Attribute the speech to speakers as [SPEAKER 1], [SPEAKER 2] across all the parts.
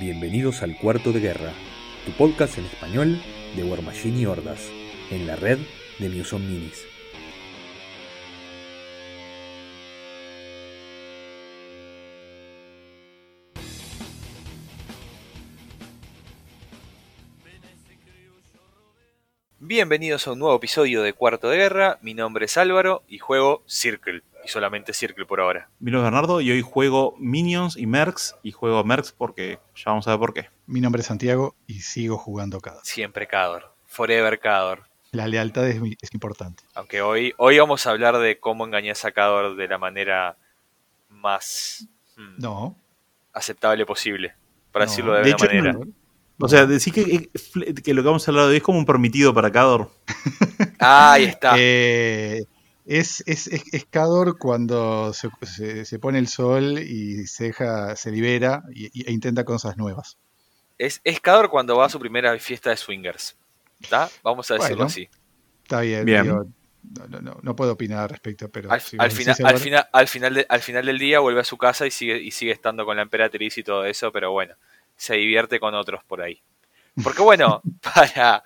[SPEAKER 1] Bienvenidos al Cuarto de Guerra, tu podcast en español de War Machine y Hordas, en la red de Muson Minis.
[SPEAKER 2] Bienvenidos a un nuevo episodio de Cuarto de Guerra. Mi nombre es Álvaro y juego Circle. Y solamente Circle por ahora.
[SPEAKER 3] Mi nombre es Bernardo y hoy juego Minions y Mercs. Y juego Mercs porque ya vamos a ver por qué.
[SPEAKER 4] Mi nombre es Santiago y sigo jugando Cador.
[SPEAKER 2] Siempre Cador. Forever Cador.
[SPEAKER 4] La lealtad es, es importante.
[SPEAKER 2] Aunque hoy, hoy vamos a hablar de cómo engañas a Cador de la manera más hmm,
[SPEAKER 4] No.
[SPEAKER 2] aceptable posible. Para
[SPEAKER 4] no.
[SPEAKER 2] decirlo de,
[SPEAKER 3] De
[SPEAKER 2] alguna
[SPEAKER 3] hecho,
[SPEAKER 2] manera.
[SPEAKER 4] no.
[SPEAKER 3] O sea, decir que, que lo que vamos a hablar de hoy es como un permitido para Cador.
[SPEAKER 2] Ah, ahí está.
[SPEAKER 4] Eh, es, es, es, es Cador cuando se, se- se pone el sol y se deja, se libera y, y- e intenta cosas nuevas.
[SPEAKER 2] Es, es Cador cuando va a su primera fiesta de swingers. ¿Está? Vamos a decirlo
[SPEAKER 4] Bueno.
[SPEAKER 2] así.
[SPEAKER 4] Está bien.
[SPEAKER 3] Bien.
[SPEAKER 4] digo, no, no, no, no puedo opinar al respecto, pero
[SPEAKER 2] Al,
[SPEAKER 4] si
[SPEAKER 2] al final, al, final de- al final del día vuelve a su casa y sigue, y sigue estando con la emperatriz y todo eso, pero bueno, se divierte con otros por ahí. Porque bueno, para,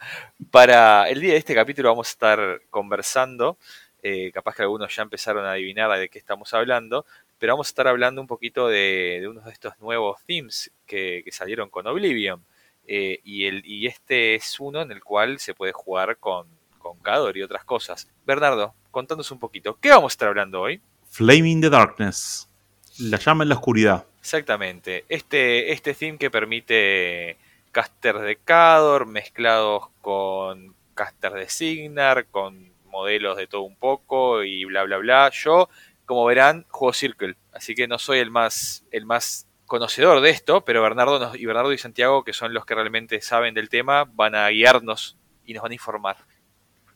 [SPEAKER 2] para el día de este capítulo vamos a estar conversando, eh, capaz que algunos ya empezaron a adivinar de qué estamos hablando, pero vamos a estar hablando un poquito de, de uno de estos nuevos themes que, que salieron con Oblivion. Eh, y, el, y este es uno en el cual se puede jugar con, con Cador y otras cosas. Bernardo, contanos un poquito, ¿qué vamos a estar hablando hoy?
[SPEAKER 3] Flaming the Darkness. La llama en la oscuridad.
[SPEAKER 2] Exactamente. Este, este theme que permite casters de Cador mezclados con casters de Signar, con modelos de todo un poco y bla bla bla. Yo, como verán, juego Circle, así que no soy el más, el más conocedor de esto, pero Bernardo nos- y Bernardo y Santiago, que son los que realmente saben del tema, van a guiarnos y nos van a informar.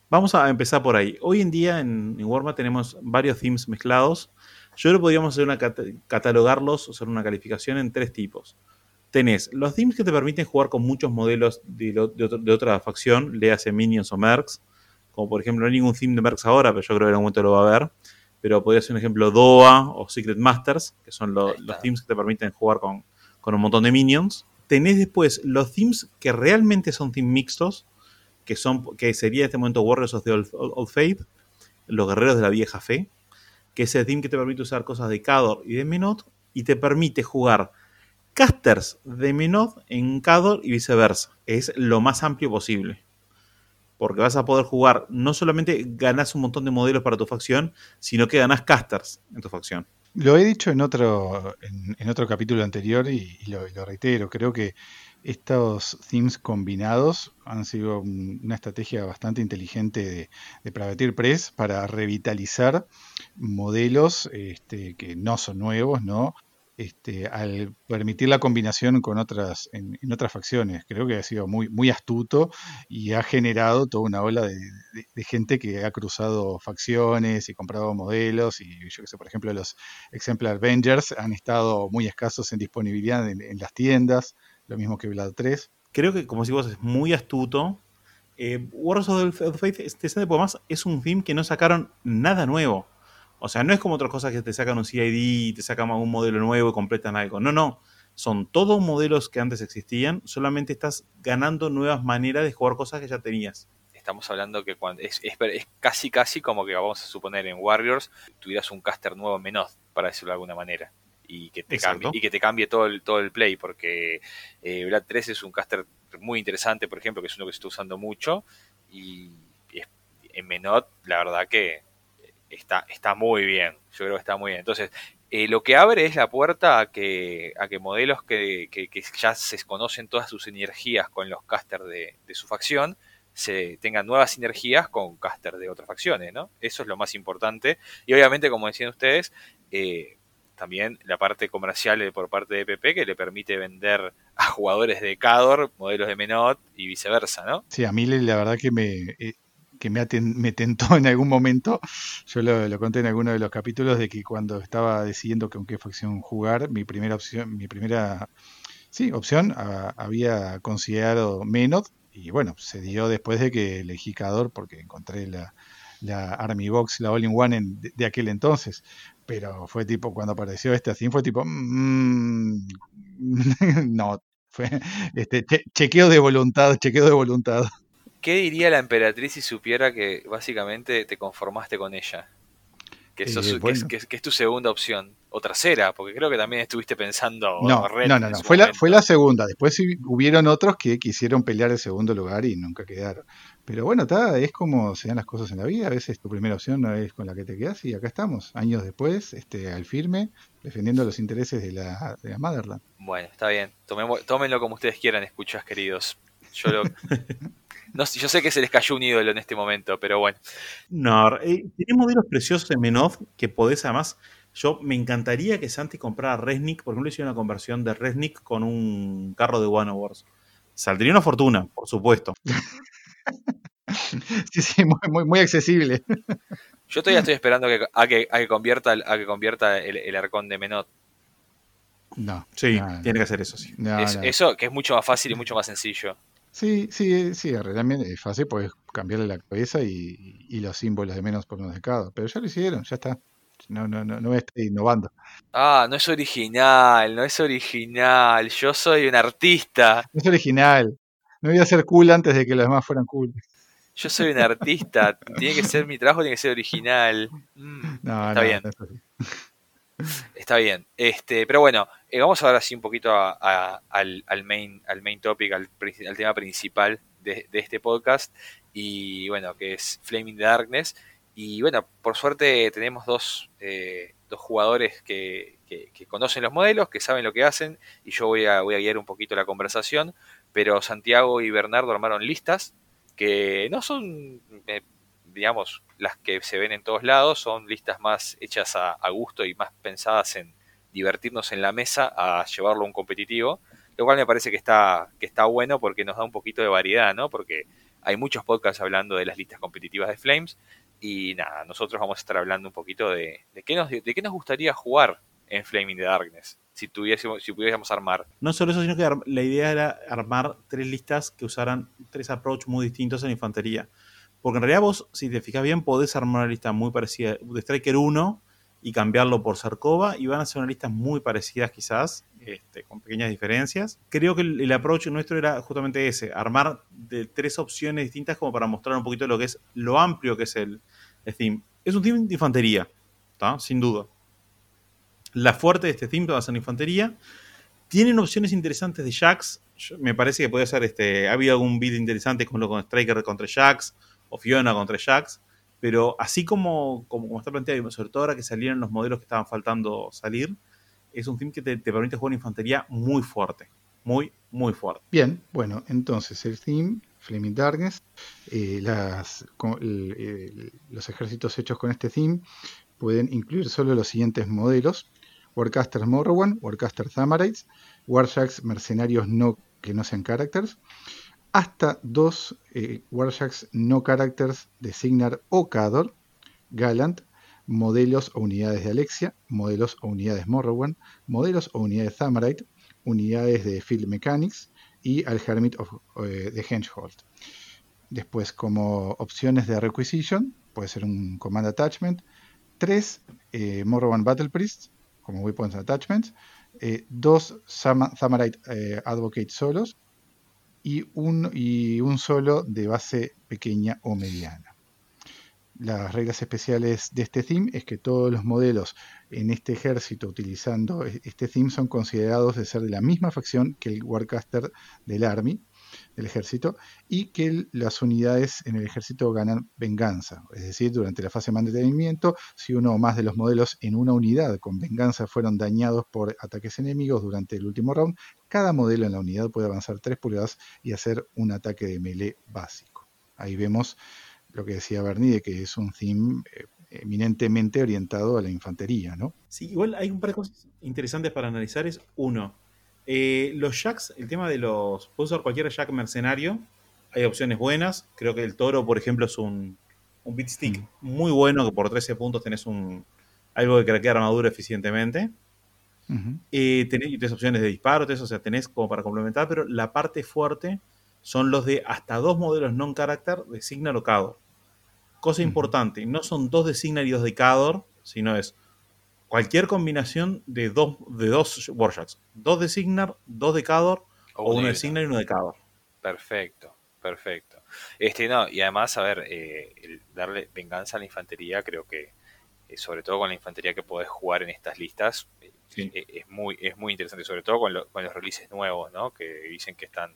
[SPEAKER 3] Vamos a empezar por ahí. Hoy en día en, en Warma tenemos varios themes mezclados. Yo creo que podríamos hacer una cata- catalogarlos, hacer una calificación en tres tipos. Tenés los themes que te permiten jugar con muchos modelos de, de otra facción, le hace Minions o Mercs. Como por ejemplo, no hay ningún theme de Mercs ahora, pero yo creo que en algún momento lo va a haber. Pero podría ser un ejemplo DOA o Secret Masters, que son lo- los themes que te permiten jugar con, con un montón de minions. Tenés después los themes que realmente son themes mixtos, que son que sería en este momento Warriors of the Old, Old Faith, los guerreros de la vieja fe, que es el team que te permite usar cosas de Cador y de Menot y te permite jugar casters de Menot en Cador y viceversa. Es lo más amplio posible. Porque vas a poder jugar, no solamente ganás un montón de modelos para tu facción, sino que ganás casters en tu facción.
[SPEAKER 4] Lo he dicho en otro, en, otro capítulo anterior y, lo, reitero. Creo que estos themes combinados han sido un- una estrategia bastante inteligente de, de Privateer Press para revitalizar modelos este, que no son nuevos, ¿no? Este, al permitir la combinación con otras, en, otras facciones. Creo que ha sido muy, astuto y ha generado toda una ola de, gente que ha cruzado facciones y comprado modelos. Y yo que sé, por ejemplo, los Exemplar Avengers han estado muy escasos en disponibilidad en, las tiendas, lo mismo que Vlad 3.
[SPEAKER 3] Creo que, como decís vos, es muy astuto. Eh, Warriors of the Faith, este además es un theme que no sacaron nada nuevo. O sea, no es como otras cosas que te sacan un CID, te sacan un modelo nuevo y completan algo. No, no. Son todos modelos que antes existían, solamente estás ganando nuevas maneras de jugar cosas que ya tenías.
[SPEAKER 2] Estamos hablando que cuando es, es- es casi casi como que vamos a suponer en Warriors tuvieras un caster nuevo menos, para decirlo de alguna manera. Y que te
[SPEAKER 3] Exacto.
[SPEAKER 2] cambie, y que te cambie todo el, todo el play, porque eh, Vlad 3 es un caster muy interesante, por ejemplo, que es uno que se está usando mucho. Y es- en Menot, la verdad que está, está muy bien. Yo creo que está muy bien. Entonces, eh, lo que abre es la puerta a que, a que modelos que, que- ya se conocen todas sus energías con los casters de, de su facción, se tengan nuevas sinergias con casters de otras facciones, ¿no? Eso es lo más importante. Y obviamente, como decían ustedes, eh, también la parte comercial de- por parte de PP que le permite vender a jugadores de Cador modelos de Menot y viceversa, ¿no?
[SPEAKER 4] Sí, a mí la verdad que me, eh, que me, me tentó en algún momento, yo lo, lo conté en alguno de los capítulos, de que cuando estaba decidiendo con qué facción jugar, mi primera opción, mi primera sí, opción ah, había considerado Menot, y bueno, se dio después de que elegí Cador porque encontré la, la Army Box, la All-in-One de, de aquel entonces. Pero fue tipo, cuando apareció este theme, fue tipo, mm, no, Fue este, che- chequeo de voluntad, chequeo de voluntad.
[SPEAKER 2] ¿Qué diría la emperatriz si supiera que básicamente te conformaste con ella? Que,
[SPEAKER 4] Eh,
[SPEAKER 2] sos- es,
[SPEAKER 4] bueno.
[SPEAKER 2] que es- que es tu segunda opción. O tercera, porque creo que también estuviste pensando.
[SPEAKER 4] No, no, no, Fue la, fue la segunda. Después hubieron otros que quisieron pelear el segundo lugar y nunca quedaron. Pero bueno, está, es como se dan las cosas en la vida. A veces tu primera opción no es con la que te quedas y acá estamos, años después, este, al firme, defendiendo los intereses de la, de la Motherland.
[SPEAKER 2] Bueno, está bien. Tomemo- tómenlo como ustedes quieran, escuchas, queridos. Yo lo. no, yo sé que se les cayó un ídolo en este momento, pero bueno.
[SPEAKER 3] No, eh, tenés modelos preciosos en Menov que podés además. Yo me encantaría que Santi comprara Resnick, por ejemplo, hiciera una conversión de Resnick con un carro de One Wars. Saldría una fortuna, por supuesto.
[SPEAKER 4] Sí, sí, muy, muy, muy accesible.
[SPEAKER 2] Yo todavía estoy esperando que- a, que, a que convierta, el- a que convierta el, el arcón de Menot.
[SPEAKER 4] No.
[SPEAKER 3] Sí,
[SPEAKER 4] no, no.
[SPEAKER 3] tiene que hacer eso, sí.
[SPEAKER 4] No,
[SPEAKER 2] Es-
[SPEAKER 4] no.
[SPEAKER 2] Eso que es mucho más fácil y mucho más sencillo.
[SPEAKER 4] Sí, sí, sí, realmente es fácil, puedes cambiarle la cabeza y, y los símbolos de menos por unos de cada. Pero ya lo hicieron, ya está. No, no, no, no estar innovando.
[SPEAKER 2] Ah, no es original, no es original. Yo soy un artista.
[SPEAKER 4] No es original. No voy a ser cool antes de que los demás fueran cool.
[SPEAKER 2] Yo soy un artista. Tiene que ser mi trabajo, tiene que ser original. Mm,
[SPEAKER 4] No,
[SPEAKER 2] Está
[SPEAKER 4] no,
[SPEAKER 2] bien.
[SPEAKER 4] no es así.
[SPEAKER 2] Está bien. Este, pero bueno, eh, vamos ahora sí un poquito a- al, al main, al main topic, al, tema principal de, de este podcast. Y bueno, que es Flaming Darkness. Y bueno, por suerte tenemos dos, eh, dos jugadores que, que- que conocen los modelos, que saben lo que hacen, y yo voy a, voy a guiar un poquito la conversación, pero Santiago y Bernardo armaron listas que no son, eh, digamos, las que se ven en todos lados, son listas más hechas a, gusto y más pensadas en divertirnos en la mesa a llevarlo a un competitivo, lo cual me parece que está, que está bueno porque nos da un poquito de variedad, ¿no? Porque hay muchos podcasts hablando de las listas competitivas de Flames, y nada, nosotros vamos a estar hablando un poquito de, qué, nos, de qué nos gustaría jugar en Flaming the Darkness, si, tuviésemos, si pudiésemos armar.
[SPEAKER 3] No solo eso, sino que la idea era armar tres listas que usaran tres approach muy distintos en infantería. Porque en realidad vos, si te fijas bien, podés armar una lista muy parecida de Striker 1 y cambiarlo por Sarkova y van a ser unas listas muy parecidas quizás, este, con pequeñas diferencias. Creo que el, el approach nuestro era justamente ese, armar de tres opciones distintas como para mostrar un poquito lo que es lo amplio que es el, el theme. Es un theme de infantería, ¿tá? sin duda. La fuerte de este theme va a ser infantería. Tienen opciones interesantes de. Yo- me parece que puede ser este. Ha habido algún build interesante con lo con Striker contra Jax o Fiona contra Jax. Pero así como, como, como está planteado, sobre todo ahora que salieron los modelos que estaban faltando salir, es un team que te, te permite jugar infantería muy fuerte. Muy, muy fuerte.
[SPEAKER 4] Bien, bueno, entonces el theme, Flaming Darkness, eh, los ejércitos hechos con este theme pueden incluir solo los siguientes modelos: Warcaster Morrowan, Warcaster Thamarites, Warjacks mercenarios no, que no sean characters, hasta dos eh, Warjacks no characters de Signar o Cador, Gallant, modelos o unidades de Alexia, modelos o unidades Morrowan, modelos o unidades Thamarite, unidades de Field Mechanics y al Hermit of, eh, de. Después, como opciones de requisition, puede ser un Command Attachment, tres eh, Morrowan Battle Priests como Weapons Attachments, eh, dos Sama- Thamarite eh, Advocate solos y un, solo de base pequeña o mediana. Las reglas especiales de este theme es que todos los modelos en este ejército utilizando e- este theme son considerados de ser de la misma facción que el Warcaster del Army, del ejército, y que las unidades en el ejército ganan venganza. Es decir, durante la fase de mantenimiento, si uno o más de los modelos en una unidad con venganza fueron dañados por ataques enemigos durante el último round, cada modelo en la unidad puede avanzar 3 pulgadas y hacer un ataque de melee básico. Ahí vemos lo que decía Bernie, de que es un theme eh, eminentemente orientado a la infantería, ¿no?
[SPEAKER 3] Sí, igual hay un par de cosas interesantes para analizar. Es uno, eh, los jacks, el tema de los. Puedes usar cualquier jack mercenario. Hay opciones buenas. Creo que el toro, por ejemplo, es un, un beat stick
[SPEAKER 4] Mm.
[SPEAKER 3] muy bueno, que por 13 puntos tenés un algo que craquea armadura eficientemente.
[SPEAKER 4] Ujú.
[SPEAKER 3] Eh, tenés, y tenés opciones de disparo, tenés, o sea, tenés como para complementar, pero la parte fuerte son los de hasta dos modelos non-character de Signar o Cador. Cosa importante, no son dos de Signar y dos de Cador, sino es cualquier combinación de dos, de dos Warjacks. Dos de Signar, dos de Cador O uno de. Signar y uno de Cover.
[SPEAKER 2] Perfecto, perfecto. Este, no, y además, a ver, eh, el darle venganza a la infantería, creo que, eh, sobre todo con la infantería que podés jugar en estas listas, eh,
[SPEAKER 3] Sí.
[SPEAKER 2] es muy, es muy interesante, sobre todo con, lo- con los releases nuevos, ¿no? Que dicen que están,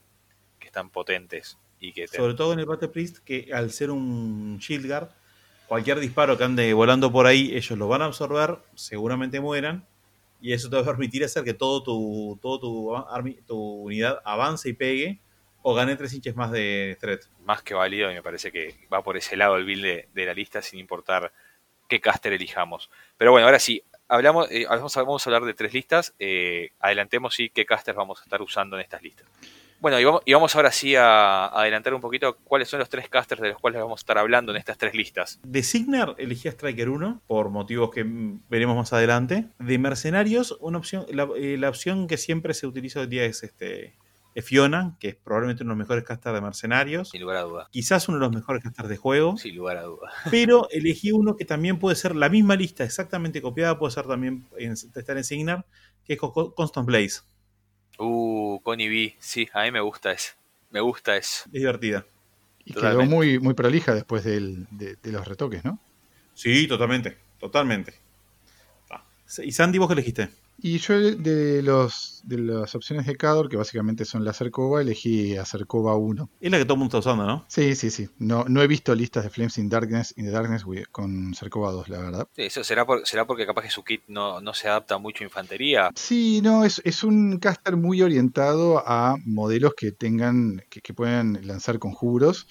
[SPEAKER 2] que están potentes y que te-
[SPEAKER 3] Sobre todo en el Battle Priest, que al ser un Shield Guard, cualquier disparo que ande volando por ahí, ellos lo van a absorber, seguramente mueran, y eso te va a permitir hacer que todo tu, todo tu, unidad avance y pegue, o gane tres inches más de threat.
[SPEAKER 2] más que válido y me parece que va por ese lado el build de, de la lista sin importar qué caster elijamos. Pero bueno, ahora sí, hablamos, eh, vamos, a, hablar de tres listas. eh, adelantemos sí qué caster vamos a estar usando en estas listas. Bueno, y vamos, y vamos ahora sí a, a adelantar un poquito cuáles son los tres casters de los cuales vamos a estar hablando en estas tres listas.
[SPEAKER 3] De Signar elegí a Striker 1, por motivos que veremos más adelante. De Mercenarios, una opción, la, eh, la opción que siempre se utiliza hoy día es este es Fiona, que es probablemente uno de los mejores casters de Mercenarios.
[SPEAKER 2] Sin lugar a duda.
[SPEAKER 3] Quizás uno de los mejores casters de juego.
[SPEAKER 2] Sin lugar a duda.
[SPEAKER 3] pero elegí uno que también puede ser la misma lista exactamente copiada, puede ser también en, estar en Signar, que es Co- Constant Blaze.
[SPEAKER 2] Uh, Connie B. Sí, a mí me gusta ese. Me gusta eso.
[SPEAKER 3] Es divertida.
[SPEAKER 4] Y
[SPEAKER 2] Totalmente.
[SPEAKER 4] quedó muy, muy prolija después del- de, de los retoques, ¿no?
[SPEAKER 3] Sí, totalmente, totalmente. Ah. ¿Y Sandy, vos qué elegiste?
[SPEAKER 4] Y yo de los de las opciones de Cador, que básicamente son la Cercova, elegí a Cercova 1.
[SPEAKER 3] Es la que todo el mundo está usando, ¿no?
[SPEAKER 4] Sí, sí, sí. No, no he visto listas de Flames in Darkness in the Darkness con Cercova 2, la verdad.
[SPEAKER 2] Sí, Eso será, por- será porque capaz que su kit no, no se adapta mucho a infantería.
[SPEAKER 4] Sí, no, es, es un caster muy orientado a modelos que tengan, que, que puedan lanzar conjuros.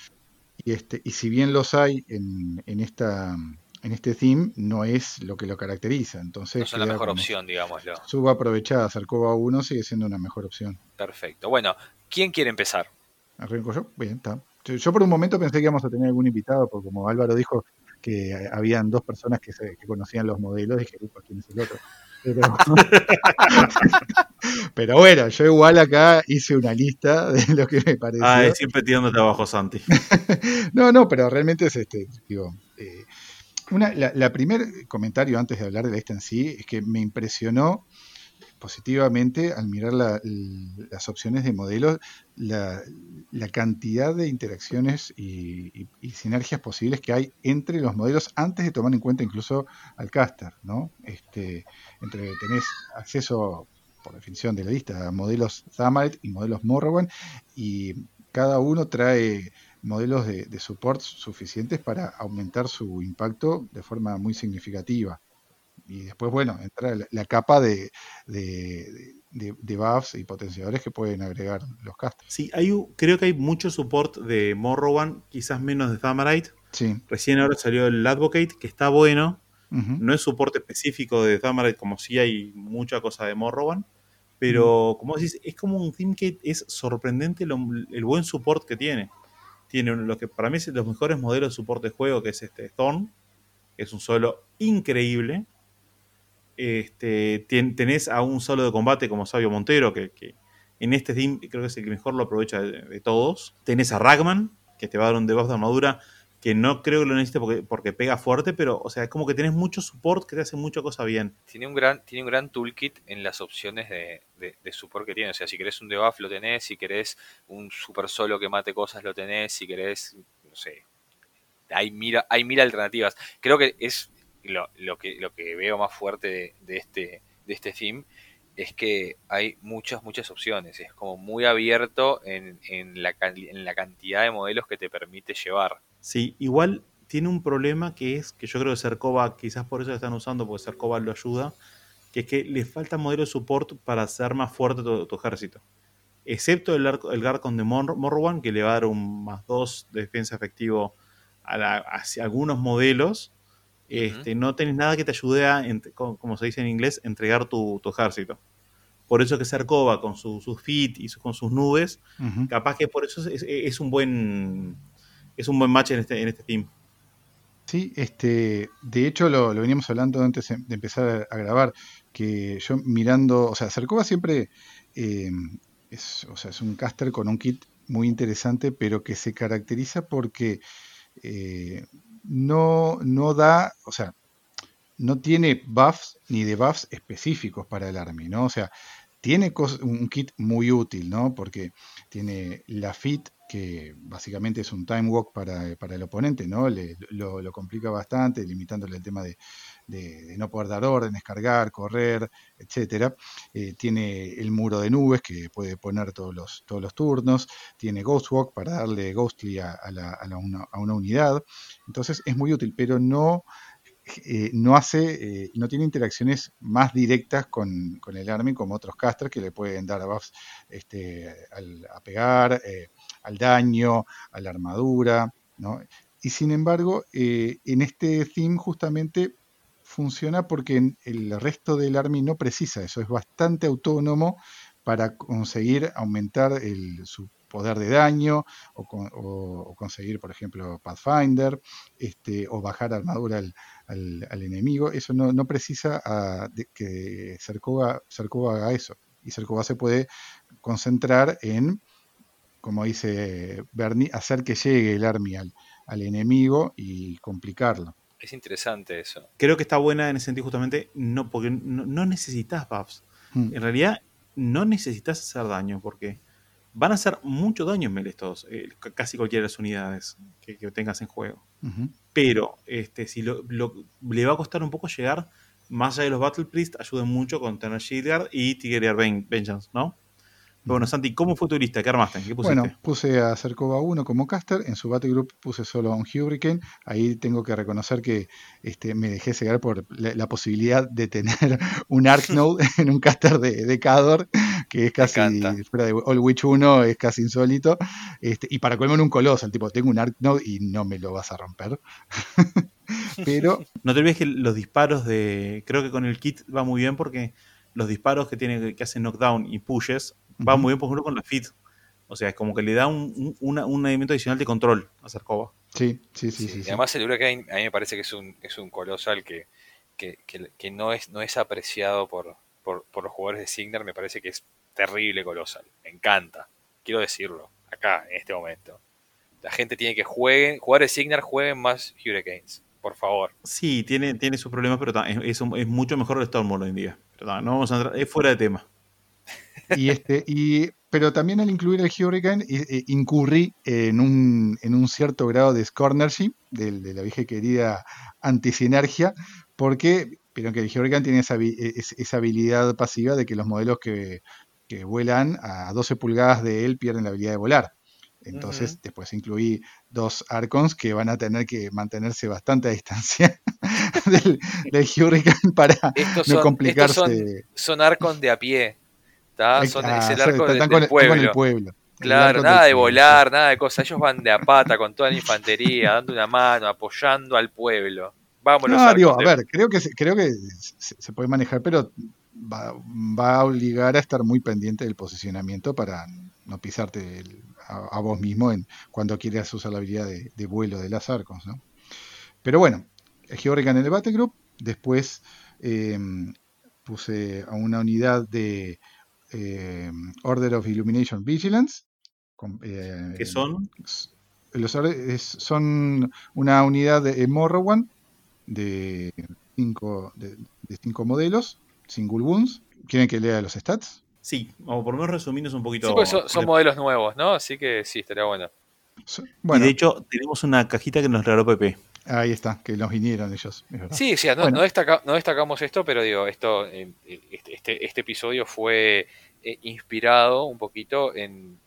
[SPEAKER 4] Y este, y si bien los hay en, en esta en este theme, no es lo que lo caracteriza. Entonces
[SPEAKER 2] No son la mejor
[SPEAKER 4] como
[SPEAKER 2] opción, digámoslo.
[SPEAKER 4] Subaprovechada, Cercova 1 sigue siendo una mejor opción.
[SPEAKER 2] Perfecto. Bueno, ¿quién quiere empezar?
[SPEAKER 4] ¿Arranco yo? Bien, está. Yo, yo por un momento pensé que íbamos a tener algún invitado, porque como Álvaro dijo que habían dos personas que, se, que conocían los modelos, dije, "Upa, ¿quién es el otro? Pero, pero bueno, yo igual acá hice una lista de lo que me pareció.
[SPEAKER 3] Ah, siempre tirándote abajo, Santi.
[SPEAKER 4] no, no, pero realmente es este, digo, eh, una, la, la primer comentario antes de hablar de la lista en sí es que me impresionó positivamente al mirar la- las opciones de modelos, la, la cantidad de interacciones y, sinergias posibles que hay entre los modelos antes de tomar en cuenta incluso al caster, ¿no? Este, entre tenés acceso por definición de la lista a modelos Zamalek y modelos Morrowan y cada uno trae modelos de, de support suficientes para aumentar su impacto de forma muy significativa. Y después, bueno, entra la, la capa de, de, de- buffs y potenciadores que pueden agregar los casters.
[SPEAKER 3] Sí, hay, creo que hay mucho support de Morrowan, quizás menos de Thamarite.
[SPEAKER 4] Sí.
[SPEAKER 3] Recién ahora salió el Advocate, que está bueno. No es soporte específico de Thamarite, como si hay mucha cosa de Morrowan. Pero, como decís, es como un team que es sorprendente lo- el buen support que tiene. Tiene lo que para mí es los mejores modelos de soporte de juego, que es este Storm. que Es un solo increíble. Este, tien- tenés a un solo de combate como Sabio Montero, que, que en este team creo que es el que mejor lo aprovecha de, de todos. Tenés a Ragman, que te va a dar un debuff de armadura que no creo que lo necesite porque, porque pega fuerte, pero o sea, es como que tenés mucho support que te hace mucha cosa bien.
[SPEAKER 2] Tiene un gran, tiene un gran toolkit en las opciones de, de, support que tiene. O sea, si querés un debuff lo tenés, si querés un super solo que mate cosas lo tenés, si querés, no sé. Hay mil, hay mil alternativas. Creo que es lo, lo que, lo que veo más fuerte de, de este, de este theme es que hay muchas, muchas opciones. Es como muy abierto en, en, la, en la cantidad de modelos que te permite llevar.
[SPEAKER 3] Sí, igual tiene un problema que es que yo creo que Cercova, quizás por eso lo están usando, porque Cercova lo ayuda, que es que le falta modelo de support para hacer más fuerte tu, tu ejército. Excepto el, el Garcon de Mor Morrowan, que le va a dar un más 2 de defensa efectivo a la- hacia algunos modelos. Este, No tenés nada que te ayude a, como se dice en inglés, entregar tu, tu ejército. Por eso que Cercova, con su- sus fit y su- con sus nubes, capaz que por eso es, es- es un buen es un buen match en este, en este team.
[SPEAKER 4] Sí, este, de hecho lo, lo veníamos hablando antes de empezar a grabar, que yo mirando, o sea, Cercova siempre eh, es, o sea, es un caster con un kit muy interesante, pero que se caracteriza porque eh, no, no da, o sea, no tiene buffs ni debuffs específicos para el army, ¿no? O sea, tiene un kit muy útil, ¿no? Porque tiene la fit, que básicamente es un time walk para, el oponente, ¿no? Le, lo, complica bastante, limitándole el tema de, no poder dar órdenes, cargar, correr, etcétera. Eh, tiene el muro de nubes que puede poner todos los, todos los turnos. Tiene Ghost Walk para darle Ghostly a, una, a una unidad. Entonces es muy útil, pero no eh, no hace, eh, no tiene interacciones más directas con, el Army como otros casters que le pueden dar buffs este, a pegar, eh, al daño, a la armadura, Y sin embargo, en este theme justamente funciona porque el resto del Army no precisa eso, es bastante autónomo para conseguir aumentar el, su poder de daño o, conseguir, por ejemplo, Pathfinder este, o bajar armadura al, enemigo. Eso no, precisa que Cercova, haga eso. Y Cercova se puede concentrar en, como dice Bernie, hacer que llegue el army al, enemigo y complicarlo.
[SPEAKER 2] Es interesante eso.
[SPEAKER 3] Creo que está buena en ese sentido justamente, no, porque no, necesitas buffs. Hmm. En realidad no necesitas hacer daño porque van a hacer mucho daño en todos, eh, casi cualquiera de las unidades que, tengas en juego. Pero este, si lo, le va a costar un poco llegar, más allá de los Battle Priest, ayuden mucho con tener Shieldguard y Tigrear Vengeance, ¿no? bueno, Santi, ¿cómo fue tu lista? ¿Qué armaste? ¿Qué
[SPEAKER 4] pusiste? Bueno, puse a Cercova 1 como caster. En su battle group puse solo a un Hurricane. Ahí tengo que reconocer que este, me dejé cegar por la, posibilidad de tener un Arknode en un caster de, de Cador, que es casi, fuera de All Witch 1, es casi insólito. Este, y para colmo en un Colossal, tipo, tengo un Arknode y no me lo vas a romper. Pero.
[SPEAKER 3] No te olvides que los disparos de. Creo que con el kit va muy bien porque los disparos que tiene que hacen knockdown y pushes va muy bien, por ejemplo, con la fit. O sea, es como que le da un, un, elemento adicional de control a Sarkova.
[SPEAKER 4] Sí, sí, sí. sí,
[SPEAKER 2] además, el Hurricane a mí me parece que es un, es un colosal que, que, que, no, es, no es apreciado por, por, los jugadores de Signar. Me parece que es terrible colosal. Me encanta. Quiero decirlo acá, en este momento. La gente tiene que jueguen, jugar de Signar, jueguen más Hurricanes. Por favor.
[SPEAKER 3] Sí, tiene, tiene sus problemas, pero es, es, mucho mejor el Stormwall hoy en día. Pero no vamos a entrar, es fuera de tema.
[SPEAKER 4] Y este, y, pero también al incluir el Hurricane, incurrí en un, en un cierto grado de scornership, de, de la vieja querida antisinergia, porque pero que el Hurricane tiene esa, esa, habilidad pasiva de que los modelos que, que, vuelan a 12 pulgadas de él pierden la habilidad de volar. Entonces, después incluí dos Arcons que van a tener que mantenerse bastante a distancia del, Hurricane para no complicarse.
[SPEAKER 2] son Arcons de a pie es el arco del, pueblo. Claro, nada de volar, nada de cosas. Ellos van de a pata con toda la infantería, dando una mano, apoyando al pueblo. Vámonos.
[SPEAKER 4] No, digo, a ver, creo que, creo que se, puede manejar, pero va, a obligar a estar muy pendiente del posicionamiento para no pisarte a, vos mismo en, cuando quieras usar la habilidad de, vuelo de las arcos. ¿no? Pero bueno, Georgian en el Battle Group. Después eh, puse a una unidad de eh, Order of Illumination Vigilance.
[SPEAKER 3] Eh, ¿Qué son?
[SPEAKER 4] Los, son una unidad de Morrowan de cinco, de, cinco modelos, single wounds. ¿Quieren que lea los stats?
[SPEAKER 3] Sí, o por lo menos resumirnos un poquito.
[SPEAKER 2] Pues son, modelos nuevos, ¿no? Así que sí, estaría bueno.
[SPEAKER 3] Y de hecho, tenemos una cajita que nos regaló Pepe.
[SPEAKER 4] Ahí está, que nos vinieron ellos.
[SPEAKER 2] Sí, sí, no, no, destacamos esto, pero digo, esto, eh, este, este, este, episodio fue eh, inspirado un poquito en,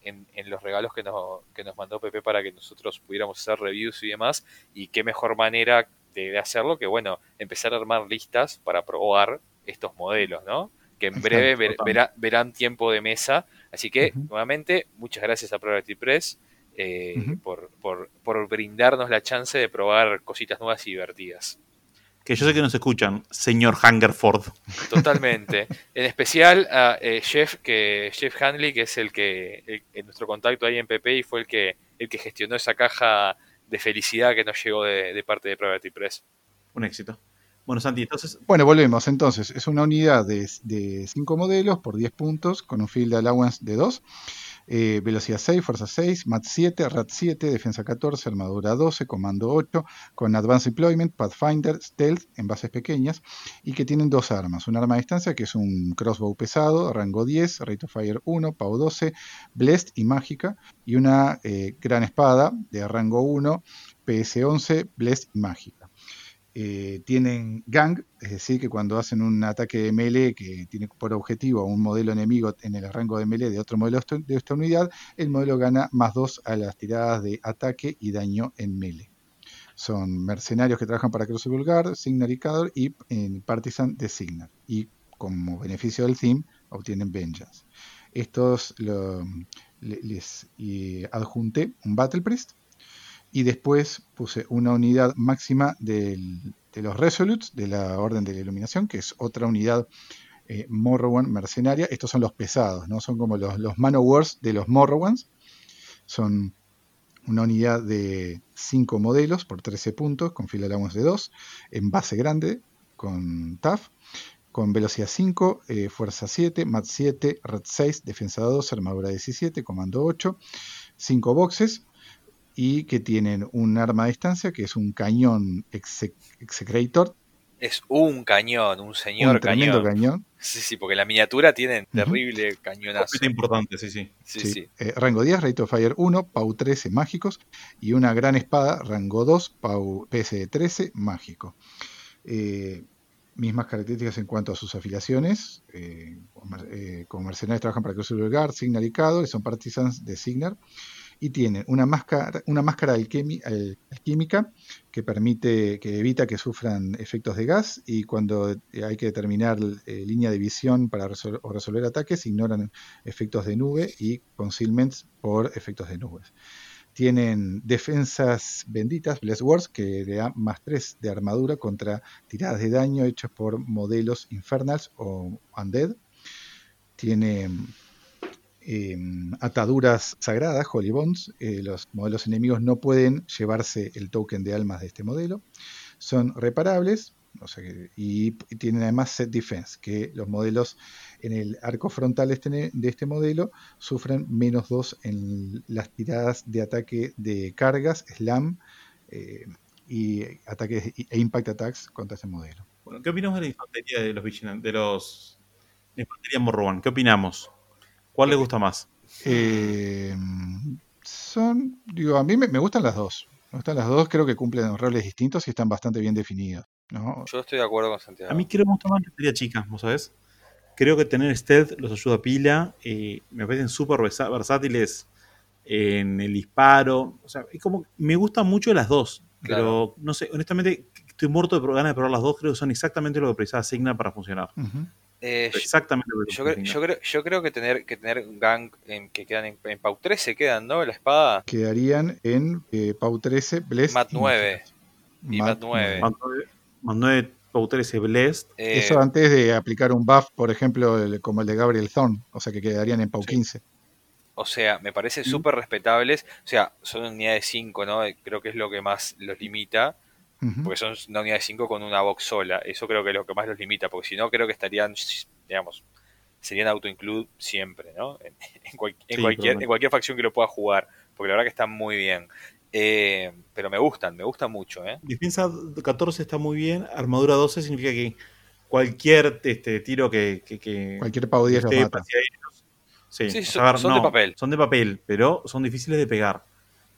[SPEAKER 2] los regalos que nos, que nos mandó Pepe para que nosotros pudiéramos hacer reviews y demás. Y qué mejor manera de, hacerlo que, bueno, empezar a armar listas para probar estos modelos, ¿no? Que en breve verán tiempo de mesa. Así que, nuevamente, muchas gracias a Priority Press eh, por, por, brindarnos la chance de probar cositas nuevas y divertidas.
[SPEAKER 3] Que yo sé que nos escuchan, señor Hungerford.
[SPEAKER 2] Totalmente. en especial a eh, Jeff, que, Jeff Hanley, que es el que, en nuestro contacto ahí en PP y fue el que, el que gestionó esa caja de felicidad que nos llegó de, parte de Priority Press.
[SPEAKER 3] Un éxito. Bueno, Santi, entonces.
[SPEAKER 4] Bueno, volvemos. Entonces, es una unidad de 5 modelos por 10 puntos con un field allowance de 2. Eh, velocidad 6, fuerza 6, MAT 7, RAT 7, defensa 14, armadura 12, comando 8, con Advanced Deployment, Pathfinder, Stealth en bases pequeñas y que tienen dos armas. Un arma a distancia que es un crossbow pesado, rango 10, Rate of Fire 1, PAU 12, Blessed y mágica y una eh, gran espada de rango 1, PS 11, Blessed y mágica. Eh, tienen gang, es decir, que cuando hacen un ataque de melee que tiene por objetivo un modelo enemigo en el rango de melee de otro modelo de esta unidad, el modelo gana más 2 a las tiradas de ataque y daño en melee. Son mercenarios que trabajan para Cruz Vulgar, Signar y Cador y en Partisan de Signar. Y como beneficio del theme obtienen Vengeance. Estos les adjunté un Battle Priest y después puse una unidad máxima de los Resolutes de la Orden de la Iluminación, que es otra unidad eh, Morrowan mercenaria. Estos son los pesados, ¿no? Son como los, los Manowars de los Morrowans. Son una unidad de 5 modelos por 13 puntos, con fila de 2, en base grande, con TAF, con velocidad 5, eh, fuerza 7, MAT 7, red 6, defensa 2, armadura 17, comando 8, 5 boxes, y que tienen un arma a distancia que es un cañón Execrator.
[SPEAKER 2] Es un cañón, un señor
[SPEAKER 4] un tremendo cañón.
[SPEAKER 2] Sí, sí, porque la miniatura tiene terrible cañonazo.
[SPEAKER 3] Es importante, sí, sí.
[SPEAKER 2] sí,
[SPEAKER 4] eh, rango 10, Rate of Fire 1, Pau 13 mágicos y una gran espada, rango 2, Pau PS 13 mágico. Eh, mismas características en cuanto a sus afiliaciones. Eh, como mercenarios trabajan para Cruz Guard, Signar y Cado, son partisans de Signar y tiene una máscara, una máscara alquímica que permite, que evita que sufran efectos de gas y cuando hay que determinar eh, línea de visión para resolver ataques, ignoran efectos de nube y concealments por efectos de nubes. Tienen defensas benditas, Bless Wars, que le da más 3 de armadura contra tiradas de daño hechas por modelos infernals o undead. Tiene Em, ataduras sagradas, Holy Bonds. Eh, los modelos enemigos no pueden llevarse el token de almas de este modelo. Son reparables y, tienen además set defense, que los modelos en el arco frontal este, de este modelo sufren menos 2 en las tiradas de ataque de cargas, slam eh, y ataques e impact attacks contra ese modelo.
[SPEAKER 3] Bueno, ¿qué opinamos de la infantería de los de los de infantería Morrowan? ¿Qué opinamos? ¿Cuál le gusta más?
[SPEAKER 4] Eh, son, digo, a mí me, gustan las dos. Me gustan las dos, creo que cumplen roles distintos y están bastante bien definidos.
[SPEAKER 2] Yo estoy de acuerdo con Santiago.
[SPEAKER 3] A mí creo que me gusta más la chica, ¿vos sabés? Creo que tener stealth los ayuda a pila. Eh, me parecen súper versátiles en el disparo. O sea, es como, me gustan mucho las dos. Pero, no sé, honestamente, estoy muerto de ganas de probar las dos. Creo que son exactamente lo que precisaba Signa para funcionar.
[SPEAKER 2] Eh, Exactamente. Yo, creo, yo, creo, que tener que tener gang que quedan en, Pau 13 quedan, ¿no? La espada.
[SPEAKER 4] Quedarían en eh, Pau 13, Blessed.
[SPEAKER 2] Mat 9. Y Mat, 9.
[SPEAKER 3] Mat 9, Pau 13, Blessed.
[SPEAKER 4] Eh, Eso antes de aplicar un buff, por ejemplo, como el de Gabriel Thorn. O sea que quedarían en Pau 15.
[SPEAKER 2] O sea, me parece súper respetables. O sea, son unidades 5, ¿no? Creo que es lo que más los limita porque son una unidad de 5 con una box sola. Eso creo que es lo que más los limita, porque si no, creo que estarían, digamos, serían auto-include siempre, ¿no? En, cualquier, en cualquier facción que lo pueda jugar, porque la verdad que están muy bien. Eh, pero me gustan, me gustan mucho. ¿eh?
[SPEAKER 3] Defensa 14 está muy bien, armadura 12 significa que cualquier este, tiro que,
[SPEAKER 4] Cualquier pavo 10 lo mata.
[SPEAKER 2] Sí, son, de papel.
[SPEAKER 3] Son de papel, pero son difíciles de pegar.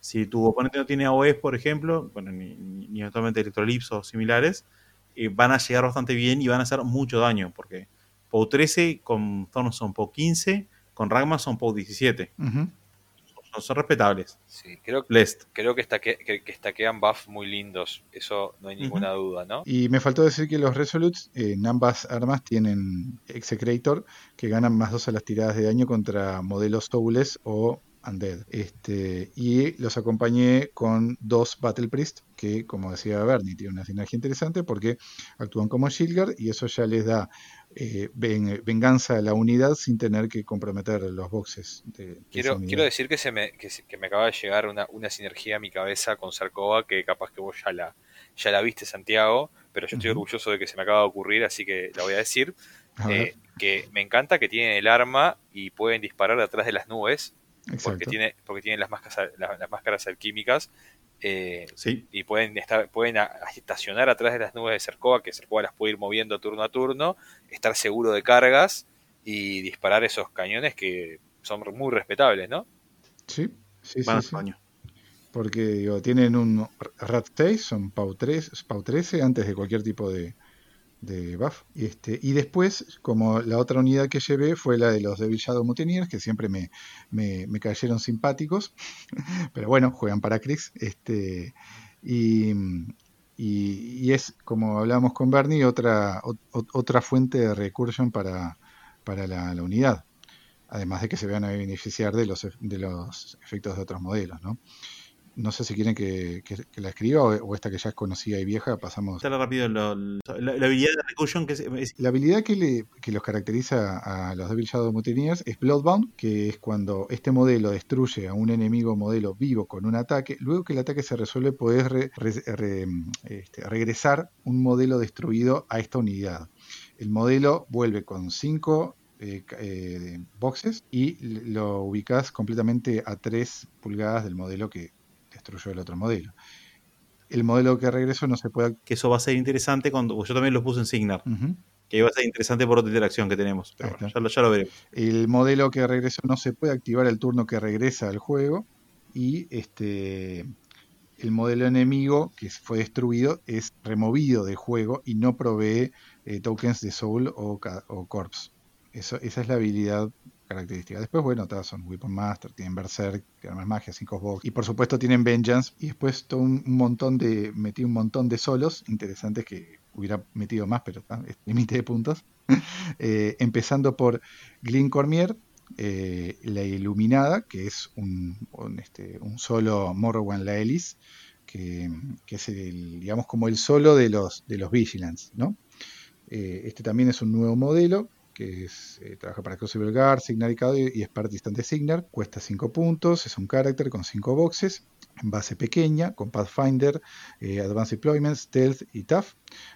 [SPEAKER 3] Si tu oponente no tiene AOE, por ejemplo, bueno, ni, ni eventualmente electrolips o similares, eh, van a llegar bastante bien y van a hacer mucho daño, porque POW 13 con Thorn son POW 15, con Ragma son POW 17. son, respetables.
[SPEAKER 2] Sí, creo, creo que, está, que, que, buff muy lindos, eso no hay ninguna duda, ¿no?
[SPEAKER 4] Y me faltó decir que los Resolutes en ambas armas tienen Execrator, que ganan más 2 a las tiradas de daño contra modelos Soulless o Undead. Este, y los acompañé con dos Battle Priest, que como decía Bernie, tiene una sinergia interesante porque actúan como Shilgar y eso ya les da eh, venganza a la unidad sin tener que comprometer los boxes. De,
[SPEAKER 2] quiero, quiero decir que, se me, que, me acaba de llegar una, una, sinergia a mi cabeza con Sarkova que capaz que vos ya la, ya la viste, Santiago, pero yo estoy orgulloso de que se me acaba de ocurrir, así que la voy a decir. Eh, que me encanta que tienen el arma y pueden disparar detrás de las nubes porque
[SPEAKER 4] Exacto.
[SPEAKER 2] tiene, porque tiene las máscaras, las, las máscaras alquímicas eh,
[SPEAKER 3] Sí.
[SPEAKER 2] y pueden estar, pueden estacionar atrás de las nubes de Cercoa, que Cercoa las puede ir moviendo turno a turno, estar seguro de cargas y disparar esos cañones que son muy respetables, ¿no?
[SPEAKER 4] Sí, sí,
[SPEAKER 3] Van
[SPEAKER 4] sí,
[SPEAKER 3] a
[SPEAKER 4] sí.
[SPEAKER 3] baño.
[SPEAKER 4] Porque digo, tienen un RAT 6, son PAU, 3, PAU 13 antes de cualquier tipo de, de buff. Y, este, y después, como la otra unidad que llevé fue la de los Devil Shadow Mutineers, que siempre me, me, me cayeron simpáticos. Pero bueno, juegan para Crix. Este, y, y, es, como hablábamos con Bernie, otra, ot- ot- otra fuente de recursion para, para la, la unidad. Además de que se van a beneficiar de los, de los efectos de otros modelos, ¿no? No sé si quieren que, que- que la escriba o, o esta que ya es conocida y vieja, pasamos.
[SPEAKER 3] Sale rápido lo- lo- la, la habilidad de recursion que es, es-
[SPEAKER 4] La habilidad que, le, que los caracteriza a los Devil Shadow Mutineers es Bloodbound, que es cuando este modelo destruye a un enemigo modelo vivo con un ataque. Luego que el ataque se resuelve, podés re- re- re- este, regresar un modelo destruido a esta unidad. El modelo vuelve con 5 boxes y lo ubicás completamente a 3 pulgadas del modelo que destruyó el otro modelo. El modelo que regresó no se puede...
[SPEAKER 3] que eso va a ser interesante cuando yo también lo puse en Signar, que iba a ser interesante por otra interacción que tenemos. Pero bueno, ya, lo, ya lo veremos.
[SPEAKER 4] El modelo que regresó no se puede activar el turno que regresa al juego. Y este el modelo enemigo que fue destruido es removido del juego y no provee eh, tokens de Soul o, o Corpse. Eso, esa es la habilidad característica. Después, bueno, todas son Weapon Master, tienen Berserk, tienen más magia, 5 box. Y por supuesto tienen Vengeance. Y después todo un, montón de. Metí un montón de solos interesantes que hubiera metido más, pero ah, es límite de puntos. Eh, empezando por Glyn Cormier, eh, la Iluminada, que es un, este, solo Morrowind Laelis, que, que es el, digamos, como el solo de los, de los Vigilants, ¿no? Eh, este también es un nuevo modelo, que es, eh, trabaja para Crucible Guard, Signar y Cado y es participante Signar, cuesta 5 puntos, es un carácter con 5 boxes, base pequeña, con Pathfinder, eh, Advanced Deployment, Stealth y Tough,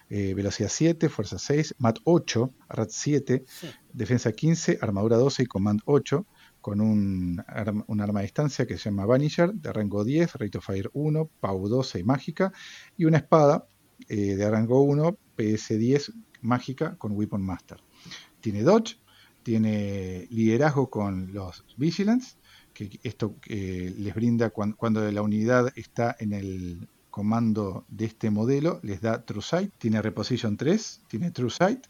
[SPEAKER 4] eh, velocidad 7, fuerza 6, MAT 8, RAT 7, defensa 15, armadura 12 y command 8, con un, arma, un arma a distancia que se llama Vanisher, de rango 10, Rate of Fire 1, PAU 12 y mágica, y una espada eh, de rango 1, PS 10 mágica con Weapon Master. Tiene Dodge, tiene liderazgo con los Vigilance, que esto eh, les brinda cuando, la unidad está en el comando de este modelo, les da True Sight, tiene Reposition 3, tiene True Sight,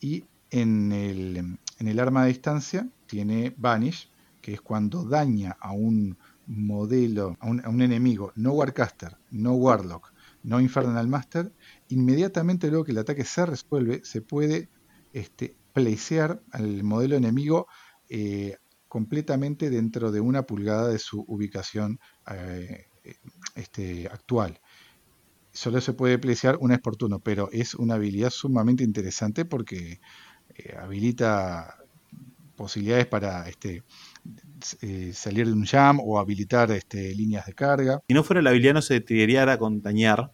[SPEAKER 4] y en el, en el arma de distancia tiene Vanish, que es cuando daña a un modelo, a un, a un enemigo, no Warcaster, no Warlock, no Infernal Master, inmediatamente luego que el ataque se resuelve, se puede este, placear al modelo enemigo eh, completamente dentro de una pulgada de su ubicación eh, este, actual. Solo se puede placear una vez por turno, pero es una habilidad sumamente interesante porque eh, habilita posibilidades para este, salir de un jam o habilitar este, líneas de carga.
[SPEAKER 3] Si no fuera la habilidad no se tiriera con dañar,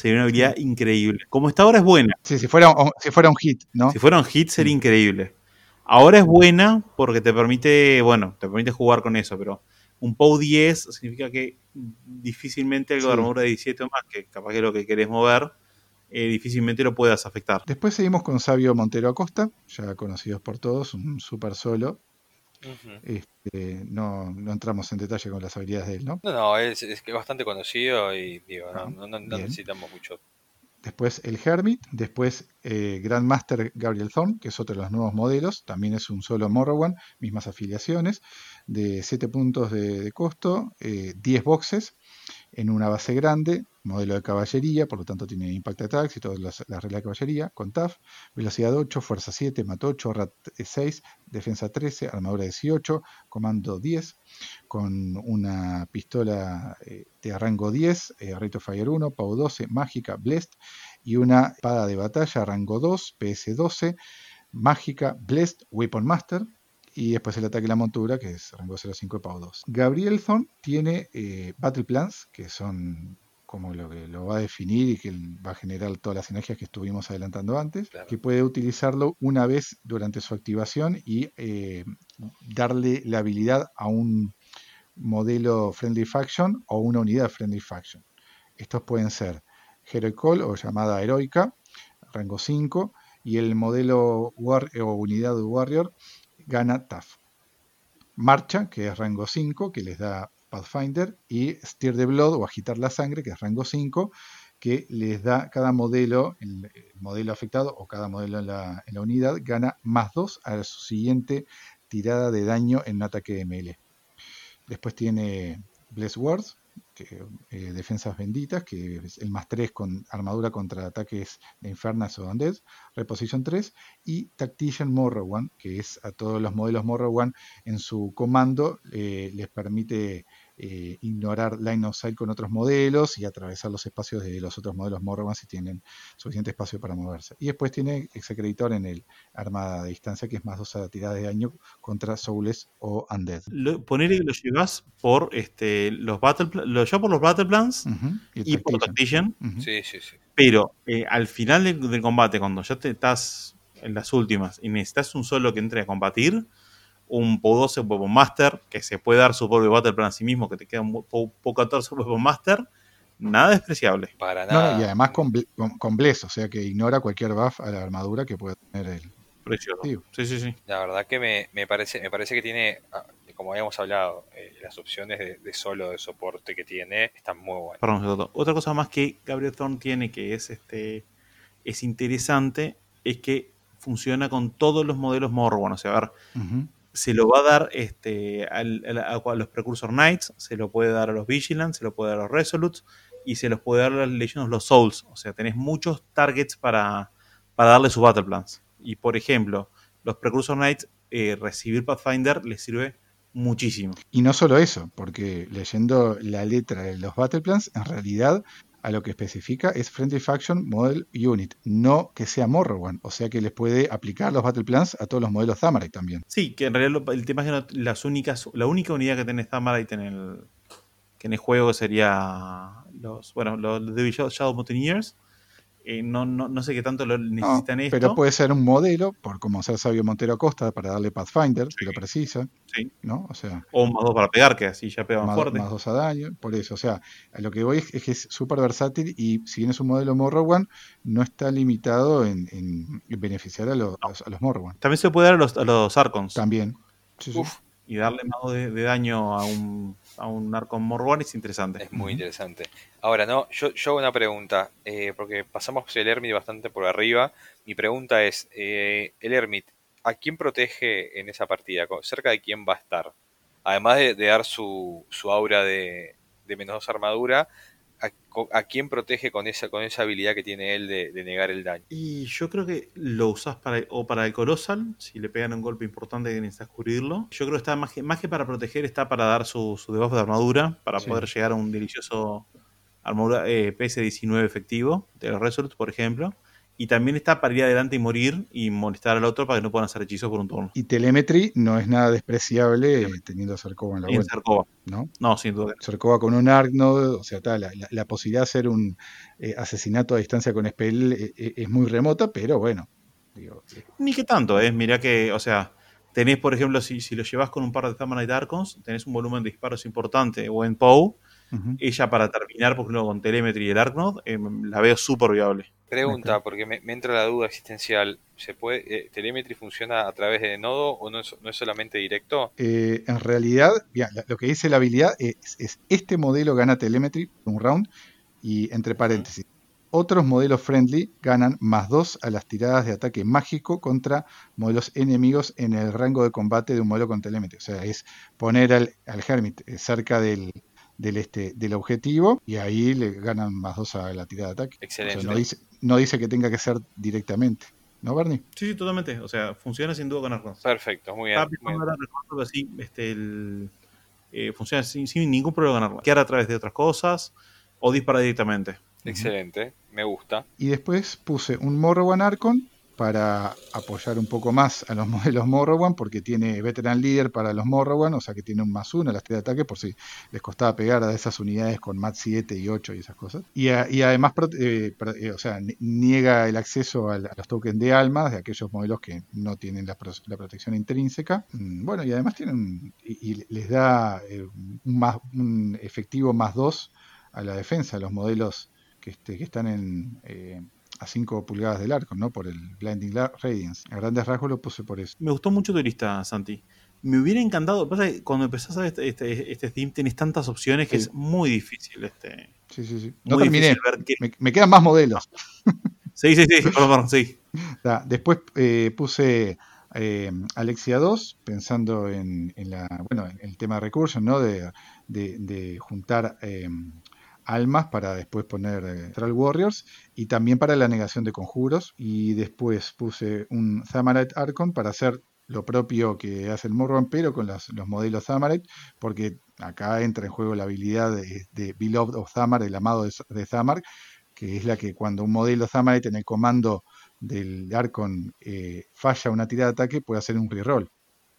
[SPEAKER 3] sería una habilidad increíble. Como está ahora es buena.
[SPEAKER 4] Sí, si fuera, si fuera un hit, ¿no?
[SPEAKER 3] Si fuera un hit sería increíble. Ahora es buena porque te permite, bueno, te permite jugar con eso, pero un POW 10 significa que difícilmente algo sí. de armadura de 17 o más, que capaz que es lo que querés mover, eh, difícilmente lo puedas afectar.
[SPEAKER 4] Después seguimos con Sabio Montero Acosta, ya conocidos por todos, un super solo. Uh -huh. este, no, no, entramos en detalle con las habilidades de él, ¿no?
[SPEAKER 2] No, no, es, es bastante conocido y digo, ah, no, no, no necesitamos mucho.
[SPEAKER 4] Después el Hermit, después eh, Grandmaster Gabriel Thorn, que es otro de los nuevos modelos, también es un solo Morrowind, mismas afiliaciones, de 7 puntos de, de costo, eh, 10 boxes, en una base grande, modelo de caballería, por lo tanto tiene impact attacks y todas las, las reglas de caballería, con TAF, velocidad 8, fuerza 7, mat 8, rat 6, defensa 13, armadura 18, comando 10, con una pistola eh, de rango 10, eh, rate of fire 1, PAU 12, mágica, blessed, y una espada de batalla rango 2, PS 12, mágica, blessed, weapon master, y después el ataque de la montura, que es rango 05 y PAU 2. Gabriel Thorn tiene eh, Battle Plans, que son como lo que lo va a definir y que va a generar todas las sinergias que estuvimos adelantando antes, claro. que puede utilizarlo una vez durante su activación y eh, darle la habilidad a un, modelo Friendly Faction o una unidad Friendly Faction. Estos pueden ser Heroic Call o llamada heroica, rango 5, y el modelo war o unidad de Warrior gana TAF. Marcha, que es rango 5, que les da Pathfinder, y Steer the Blood o agitar la sangre, que es rango 5, que les da cada modelo, el, modelo afectado o cada modelo en la, unidad, gana más 2 a su siguiente tirada de daño en ataque de melee. Después tiene Bless Words, eh, defensas benditas, que es el más 3 con armadura contra ataques de Infernas o Undead, Reposition 3, y Tactician Morrowan, que es a todos los modelos Morrowan en su comando, eh, les permite eh, ignorar line of sight con otros modelos y atravesar los espacios de los otros modelos Morrowan si tienen suficiente espacio para moverse. Y después tiene Execreditor en el arma de distancia, que es más 2 a la tirada de daño contra Souls o Undead.
[SPEAKER 3] Lo, poner que lo llevas por este, los Battle lo llevas por los Battle Plans y por Tactician.
[SPEAKER 4] Ujú.
[SPEAKER 2] Sí, sí, sí.
[SPEAKER 3] Pero eh, al final del, del combate, cuando ya te estás en las últimas y necesitas un solo que entre a combatir, un POW 12 Weapon Master, que se puede dar su propio Battle Plan a sí mismo, que te queda un POW 14 Weapon Master, nada despreciable.
[SPEAKER 2] Para
[SPEAKER 4] No,
[SPEAKER 2] nada.
[SPEAKER 4] y además con, ble- con, con Bless, o sea que ignora cualquier buff a la armadura que pueda tener el.
[SPEAKER 3] Precioso.
[SPEAKER 4] Sí.
[SPEAKER 3] Sí, sí.
[SPEAKER 2] La verdad que me, me parece me parece que tiene, ah, como habíamos hablado, eh, las opciones de, de solo de soporte que tiene están muy buenas.
[SPEAKER 3] Perdón. Otra cosa más que Gabriel Thorne tiene que es este es interesante es que funciona con todos los modelos Morrowan. O sea, a ver. Se lo va a dar este, a, los Precursor Knights, se lo puede dar a los Vigilants, se lo puede dar a los Resolutes y se los puede dar a las Legends los Souls. O sea, tenés muchos targets para, para darle sus Battle Plans. Y por ejemplo, los Precursor Knights, eh, recibir Pathfinder les sirve muchísimo.
[SPEAKER 4] Y no solo eso, porque leyendo la letra de los Battle Plans, en realidad a lo que especifica es Friendly Faction Model Unit, no que sea Morrowan. O sea que les puede aplicar los Battle Plans a todos los modelos Zamarite también.
[SPEAKER 3] Sí, que en realidad lo- el tema es que no- las únicas, la única unidad que tenés Tamarite en el, que en el juego sería los, bueno, los de Shadow, Shadow Mountaineers. Eh, no, no, no sé qué tanto lo
[SPEAKER 4] No,
[SPEAKER 3] necesitan esto.
[SPEAKER 4] pero puede ser un modelo, por como ser Sabio Montero Acosta, para darle Pathfinder, si lo precisa,
[SPEAKER 3] Sí.
[SPEAKER 4] ¿no? O sea,
[SPEAKER 3] O un más dos para pegar, que así ya pegan
[SPEAKER 4] más,
[SPEAKER 3] fuerte.
[SPEAKER 4] más dos a daño, por eso. O sea, a lo que voy es, es que es súper versátil y si bien es un modelo Morrowan, no está limitado en, en- en beneficiar a los, a los Morrowan.
[SPEAKER 3] También se puede dar a los, a los Archons
[SPEAKER 4] También. Sí.
[SPEAKER 2] Uf,
[SPEAKER 3] y darle más dos de, de daño a un, a un Archon Morrowan es interesante.
[SPEAKER 2] es muy interesante. Ahora, no, yo, yo hago una pregunta, eh, porque pasamos el Hermit bastante por arriba. Mi pregunta es, eh, el Hermit, ¿a quién protege en esa partida? ¿Cerca de quién va a estar? Además de, de dar su, su aura de, de menos armadura, ¿a, quién protege con esa, con esa habilidad que tiene él de, de negar el daño?
[SPEAKER 3] Y yo creo que lo usás para, o para el Colossal, si le pegan un golpe importante y necesitas cubrirlo. Yo creo que está más que, más que para proteger, está para dar su, su debuff de armadura, para
[SPEAKER 4] Sí.
[SPEAKER 3] poder llegar a un delicioso armadura eh, PS19 efectivo, de los Resolute, por ejemplo. Y también está para ir adelante y morir y molestar al otro para que no puedan hacer hechizos por un turno.
[SPEAKER 4] Y Telemetry no es nada despreciable eh, teniendo a Cercova en la
[SPEAKER 3] En
[SPEAKER 4] vuelta,
[SPEAKER 3] Sarkova.
[SPEAKER 4] ¿no?
[SPEAKER 3] No, sin duda.
[SPEAKER 4] Cercova con un Argnod, o sea, tal, la, la- la posibilidad de hacer un eh, asesinato a distancia con Spell eh, es muy remota, pero bueno. digo,
[SPEAKER 3] Ni que tanto, ¿eh? Mirá que, o sea, tenés, por ejemplo, si, si lo llevas con un par de Tamanite Archons, tenés un volumen de disparos importante, o en POW, ella para terminar, por ejemplo, con Telemetry y el Arknod, eh, la veo súper viable.
[SPEAKER 2] Pregunta, porque me, me entra la duda existencial. ¿Se puede, eh, ¿Telemetry funciona a través de nodo o no es, no es solamente directo?
[SPEAKER 4] Eh, en realidad, bien, lo que dice la habilidad es, es este modelo gana Telemetry un round y entre paréntesis. Otros modelos friendly ganan más 2 a las tiradas de ataque mágico contra modelos enemigos en el rango de combate de un modelo con telemetry. O sea, es poner al, al Hermit eh, cerca del, del, este, del objetivo y ahí le ganan más 2 a la tirada de ataque. O sea,
[SPEAKER 2] Excelente.
[SPEAKER 4] no, dice, no dice que tenga que ser directamente. ¿No, Bernie?
[SPEAKER 3] Sí, sí, totalmente. O sea, funciona sin duda con Arknods.
[SPEAKER 2] Perfecto, muy bien. Muy bien.
[SPEAKER 3] este, el, eh, funciona sin, sin ningún problema con Arknods. Quedar a través de otras cosas o disparar directamente.
[SPEAKER 2] Excelente, me gusta.
[SPEAKER 4] Y después puse un Morrowan Archon para apoyar un poco más a los modelos Morrowan, porque tiene Veteran Leader para los Morrowan, o sea que tiene un más uno a las de ataque, por si les costaba pegar a esas unidades con MAT 7 y 8 y esas cosas. Y, además, eh, o sea, niega el acceso a, los tokens de almas de aquellos modelos que no tienen la, protección intrínseca. Mm, bueno, y además tienen, y, les da eh, un, más, efectivo más 2 a la defensa, los modelos que, este, están en... Eh, a 5 pulgadas del arco, ¿no? Por el Blinding Radiance. A grandes rasgos lo puse por eso.
[SPEAKER 3] Me gustó mucho tu lista, Santi. Me hubiera encantado. Pasa que cuando empezás a ver este, este, este theme tenés tantas opciones que es muy difícil. Este,
[SPEAKER 4] sí, sí, sí. No terminé. Me, quedan más modelos.
[SPEAKER 3] Sí, sí, sí. Perdón, sí.
[SPEAKER 4] después eh, puse eh, Alexia 2, pensando en, la, bueno, en el tema de recursion, ¿no? De, de, juntar eh, almas para después poner eh, Warriors y también para la negación de conjuros. Y después puse un Zamarite Archon para hacer lo propio que hace el Morrowan, pero con los, modelos Zamarite, porque acá entra en juego la habilidad de, Beloved of Zamar, el amado de, Zamar, que es la que cuando un modelo Zamarite en el comando del Archon eh, falla una tirada de ataque, puede hacer un reroll.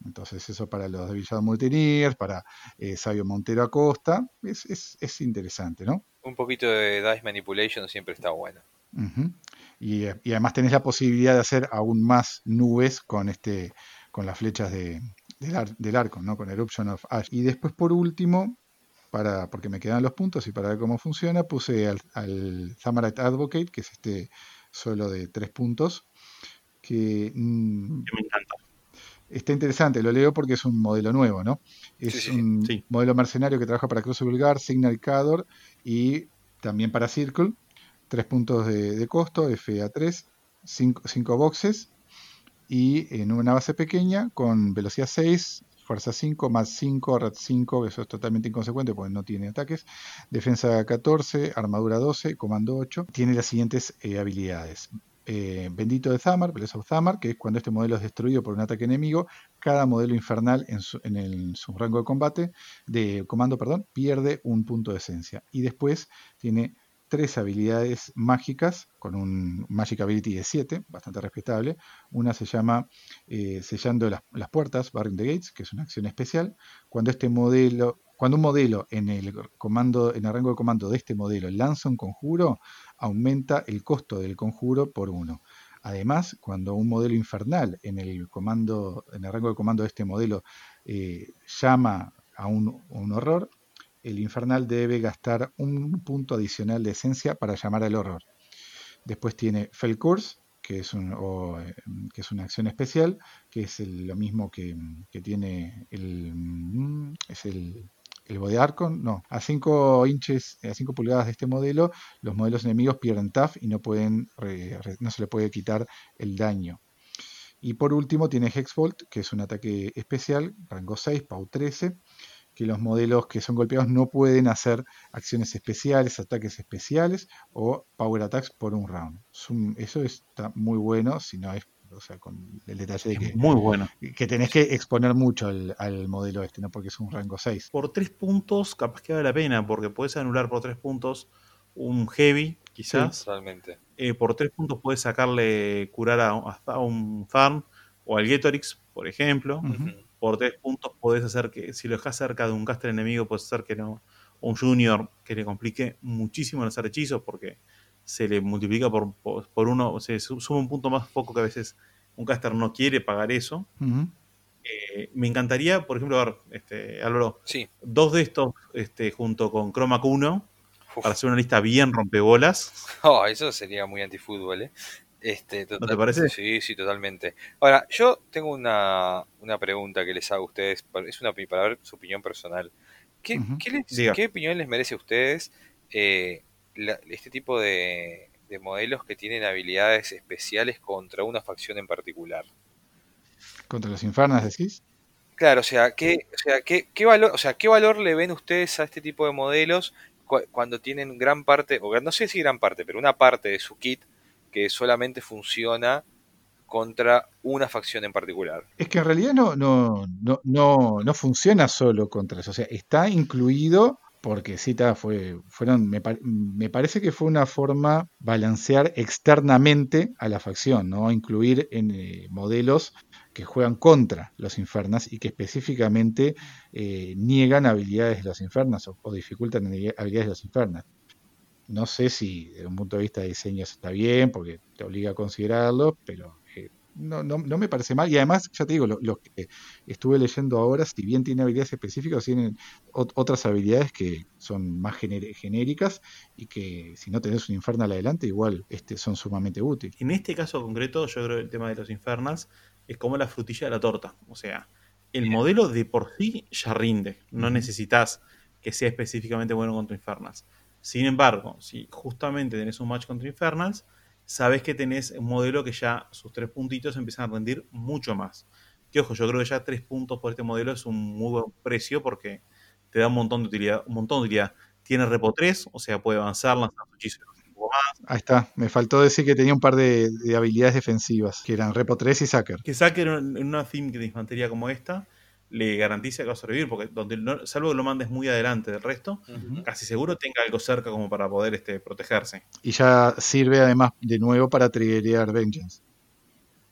[SPEAKER 4] Entonces eso para los de Villado Multiniers, para eh, Sabio Montero Acosta, es, es, es, interesante, ¿no?
[SPEAKER 2] Un poquito de Dice Manipulation siempre está bueno.
[SPEAKER 4] y, además tenés la posibilidad de hacer aún más nubes con este con las flechas de, del, arco, ¿no? Con Eruption of Ash. Y después por último, para, porque me quedan los puntos y para ver cómo funciona, puse al, al Advocate, que es este solo de tres puntos, que...
[SPEAKER 3] Mm, me encanta
[SPEAKER 4] está interesante, lo leo porque es un modelo nuevo, ¿no? Es un modelo mercenario que trabaja para Crucible Guard, Signal Cador y también para Circle. Tres puntos de, costo, FA3, cinco, boxes y en una base pequeña con velocidad 6, fuerza 5, más 5, red 5, eso es totalmente inconsecuente porque no tiene ataques, defensa 14, armadura 12, comando 8. Tiene las siguientes eh, habilidades. Eh, bendito de Zamar, Bless of Zamar, que es cuando este modelo es destruido por un ataque enemigo, cada modelo infernal en su, rango de combate, de comando, perdón, pierde un punto de esencia. Y después tiene tres habilidades mágicas con un Magic Ability de 7, bastante respetable. Una se llama eh, Sellando las, las, puertas, Barring the Gates, que es una acción especial. Cuando este modelo, cuando un modelo en el comando, en el rango de comando de este modelo lanza un conjuro, aumenta el costo del conjuro por uno. Además, cuando un modelo infernal en el comando, en el rango de comando de este modelo eh, llama a un, horror, el infernal debe gastar un punto adicional de esencia para llamar al horror. Después tiene Fell que es, un, eh, que es una acción especial, que es lo mismo que, que tiene el, mm, es el el bode Arcon, no, a 5 inches, a 5 pulgadas de este modelo, los modelos enemigos pierden TAF y no, pueden, no se le puede quitar el daño. Y por último tiene Hexbolt, que es un ataque especial, rango 6, PAU 13, que los modelos que son golpeados no pueden hacer acciones especiales, ataques especiales o power attacks por un round. Eso está muy bueno, si no es o sea, con el detalle de que,
[SPEAKER 3] muy bueno.
[SPEAKER 4] que tenés que exponer mucho al, modelo este, ¿no? Porque es un rango 6.
[SPEAKER 3] Por 3 puntos, capaz que vale la pena, porque puedes anular por 3 puntos un heavy, quizás. Eh, por 3 puntos puedes sacarle curar a, hasta un farm o al Getorix, por ejemplo. Por 3 puntos puedes hacer que, si lo dejas cerca de un caster enemigo, puedes hacer que no, un junior que le complique muchísimo hacer hechizos, porque se le multiplica por, por, uno, se suma un punto más poco que a veces un caster no quiere pagar eso. Eh, me encantaría, por ejemplo, ver, este, Álvaro, dos de estos este, junto con Chroma 1 para hacer una lista bien rompebolas.
[SPEAKER 2] Oh, eso sería muy antifútbol, ¿eh? Este,
[SPEAKER 3] ¿No te parece?
[SPEAKER 2] Sí, sí, totalmente. Ahora, yo tengo una, una pregunta que les hago a ustedes, es una para ver su opinión personal. ¿Qué, ¿qué, opinión les merece a ustedes eh, este tipo de, modelos que tienen habilidades especiales contra una facción en particular.
[SPEAKER 4] ¿Contra los infernas decís?
[SPEAKER 2] Claro, o sea, ¿qué, o sea, ¿qué, valor, o sea, ¿qué valor le ven ustedes a este tipo de modelos cuando tienen gran parte, o no sé si gran parte, pero una parte de su kit que solamente funciona contra una facción en particular?
[SPEAKER 4] Es que en realidad no, no, no, no, no funciona solo contra eso, o sea, está incluido porque cita fue, fueron, me, pa- me parece que fue una forma balancear externamente a la facción, ¿no? Incluir en eh, modelos que juegan contra los Infernas y que específicamente eh, niegan habilidades de los Infernas o, o dificultan habilidades de los Infernas. No sé si desde un punto de vista de diseño está bien, porque te obliga a considerarlo, pero no, no, no me parece mal. Y además, ya te digo, lo- que estuve leyendo ahora, si bien tiene habilidades específicas, tienen ot- otras habilidades que son más genéricas y que si no tenés un Infernal adelante, igual este, son sumamente útiles.
[SPEAKER 3] En este caso concreto, yo creo que el tema de los Infernals es como la frutilla de la torta. O sea, el modelo de por sí ya rinde. No necesitas que sea específicamente bueno contra Infernals. Sin embargo, si justamente tenés un match contra Infernals, sabes que tenés un modelo que ya sus tres puntitos empiezan a rendir mucho más. Que ojo, yo creo que ya tres puntos por este modelo es un muy buen precio porque te da un montón de utilidad. Un montón de utilidad. Tiene repo 3, o sea, puede avanzar, lanzar su hechizo un poco más.
[SPEAKER 4] Ahí está, me faltó decir que tenía un par de, de habilidades defensivas, que eran Repo 3 y Sacker.
[SPEAKER 3] que Sacker en en una theme de infantería como esta le garantiza que va a sobrevivir, porque donde no- salvo que lo mandes muy adelante del resto, casi seguro tenga algo cerca como para poder este, protegerse.
[SPEAKER 4] Y ya sirve además de nuevo para triggerear Vengeance.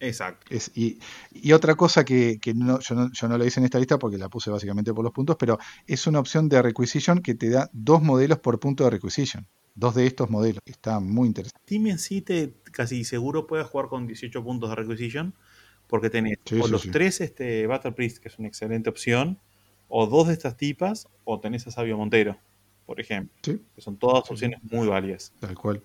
[SPEAKER 3] Exacto.
[SPEAKER 4] Es- y, y otra cosa que, que no, yo, no, yo no lo hice en esta lista porque la puse básicamente por los puntos, pero es una opción de requisition que te da dos modelos por punto de requisition. Dos de estos modelos. Está muy interesante.
[SPEAKER 3] Team en sí te casi seguro puedes jugar con 18 puntos de requisition, porque tenés
[SPEAKER 4] Sí,
[SPEAKER 3] o
[SPEAKER 4] sí,
[SPEAKER 3] los
[SPEAKER 4] sí.
[SPEAKER 3] tres este, Battle Priest, que es una excelente opción, o dos de estas tipas, o tenés a Sabio Montero, por ejemplo, que son todas opciones muy válidas.
[SPEAKER 4] tal cual.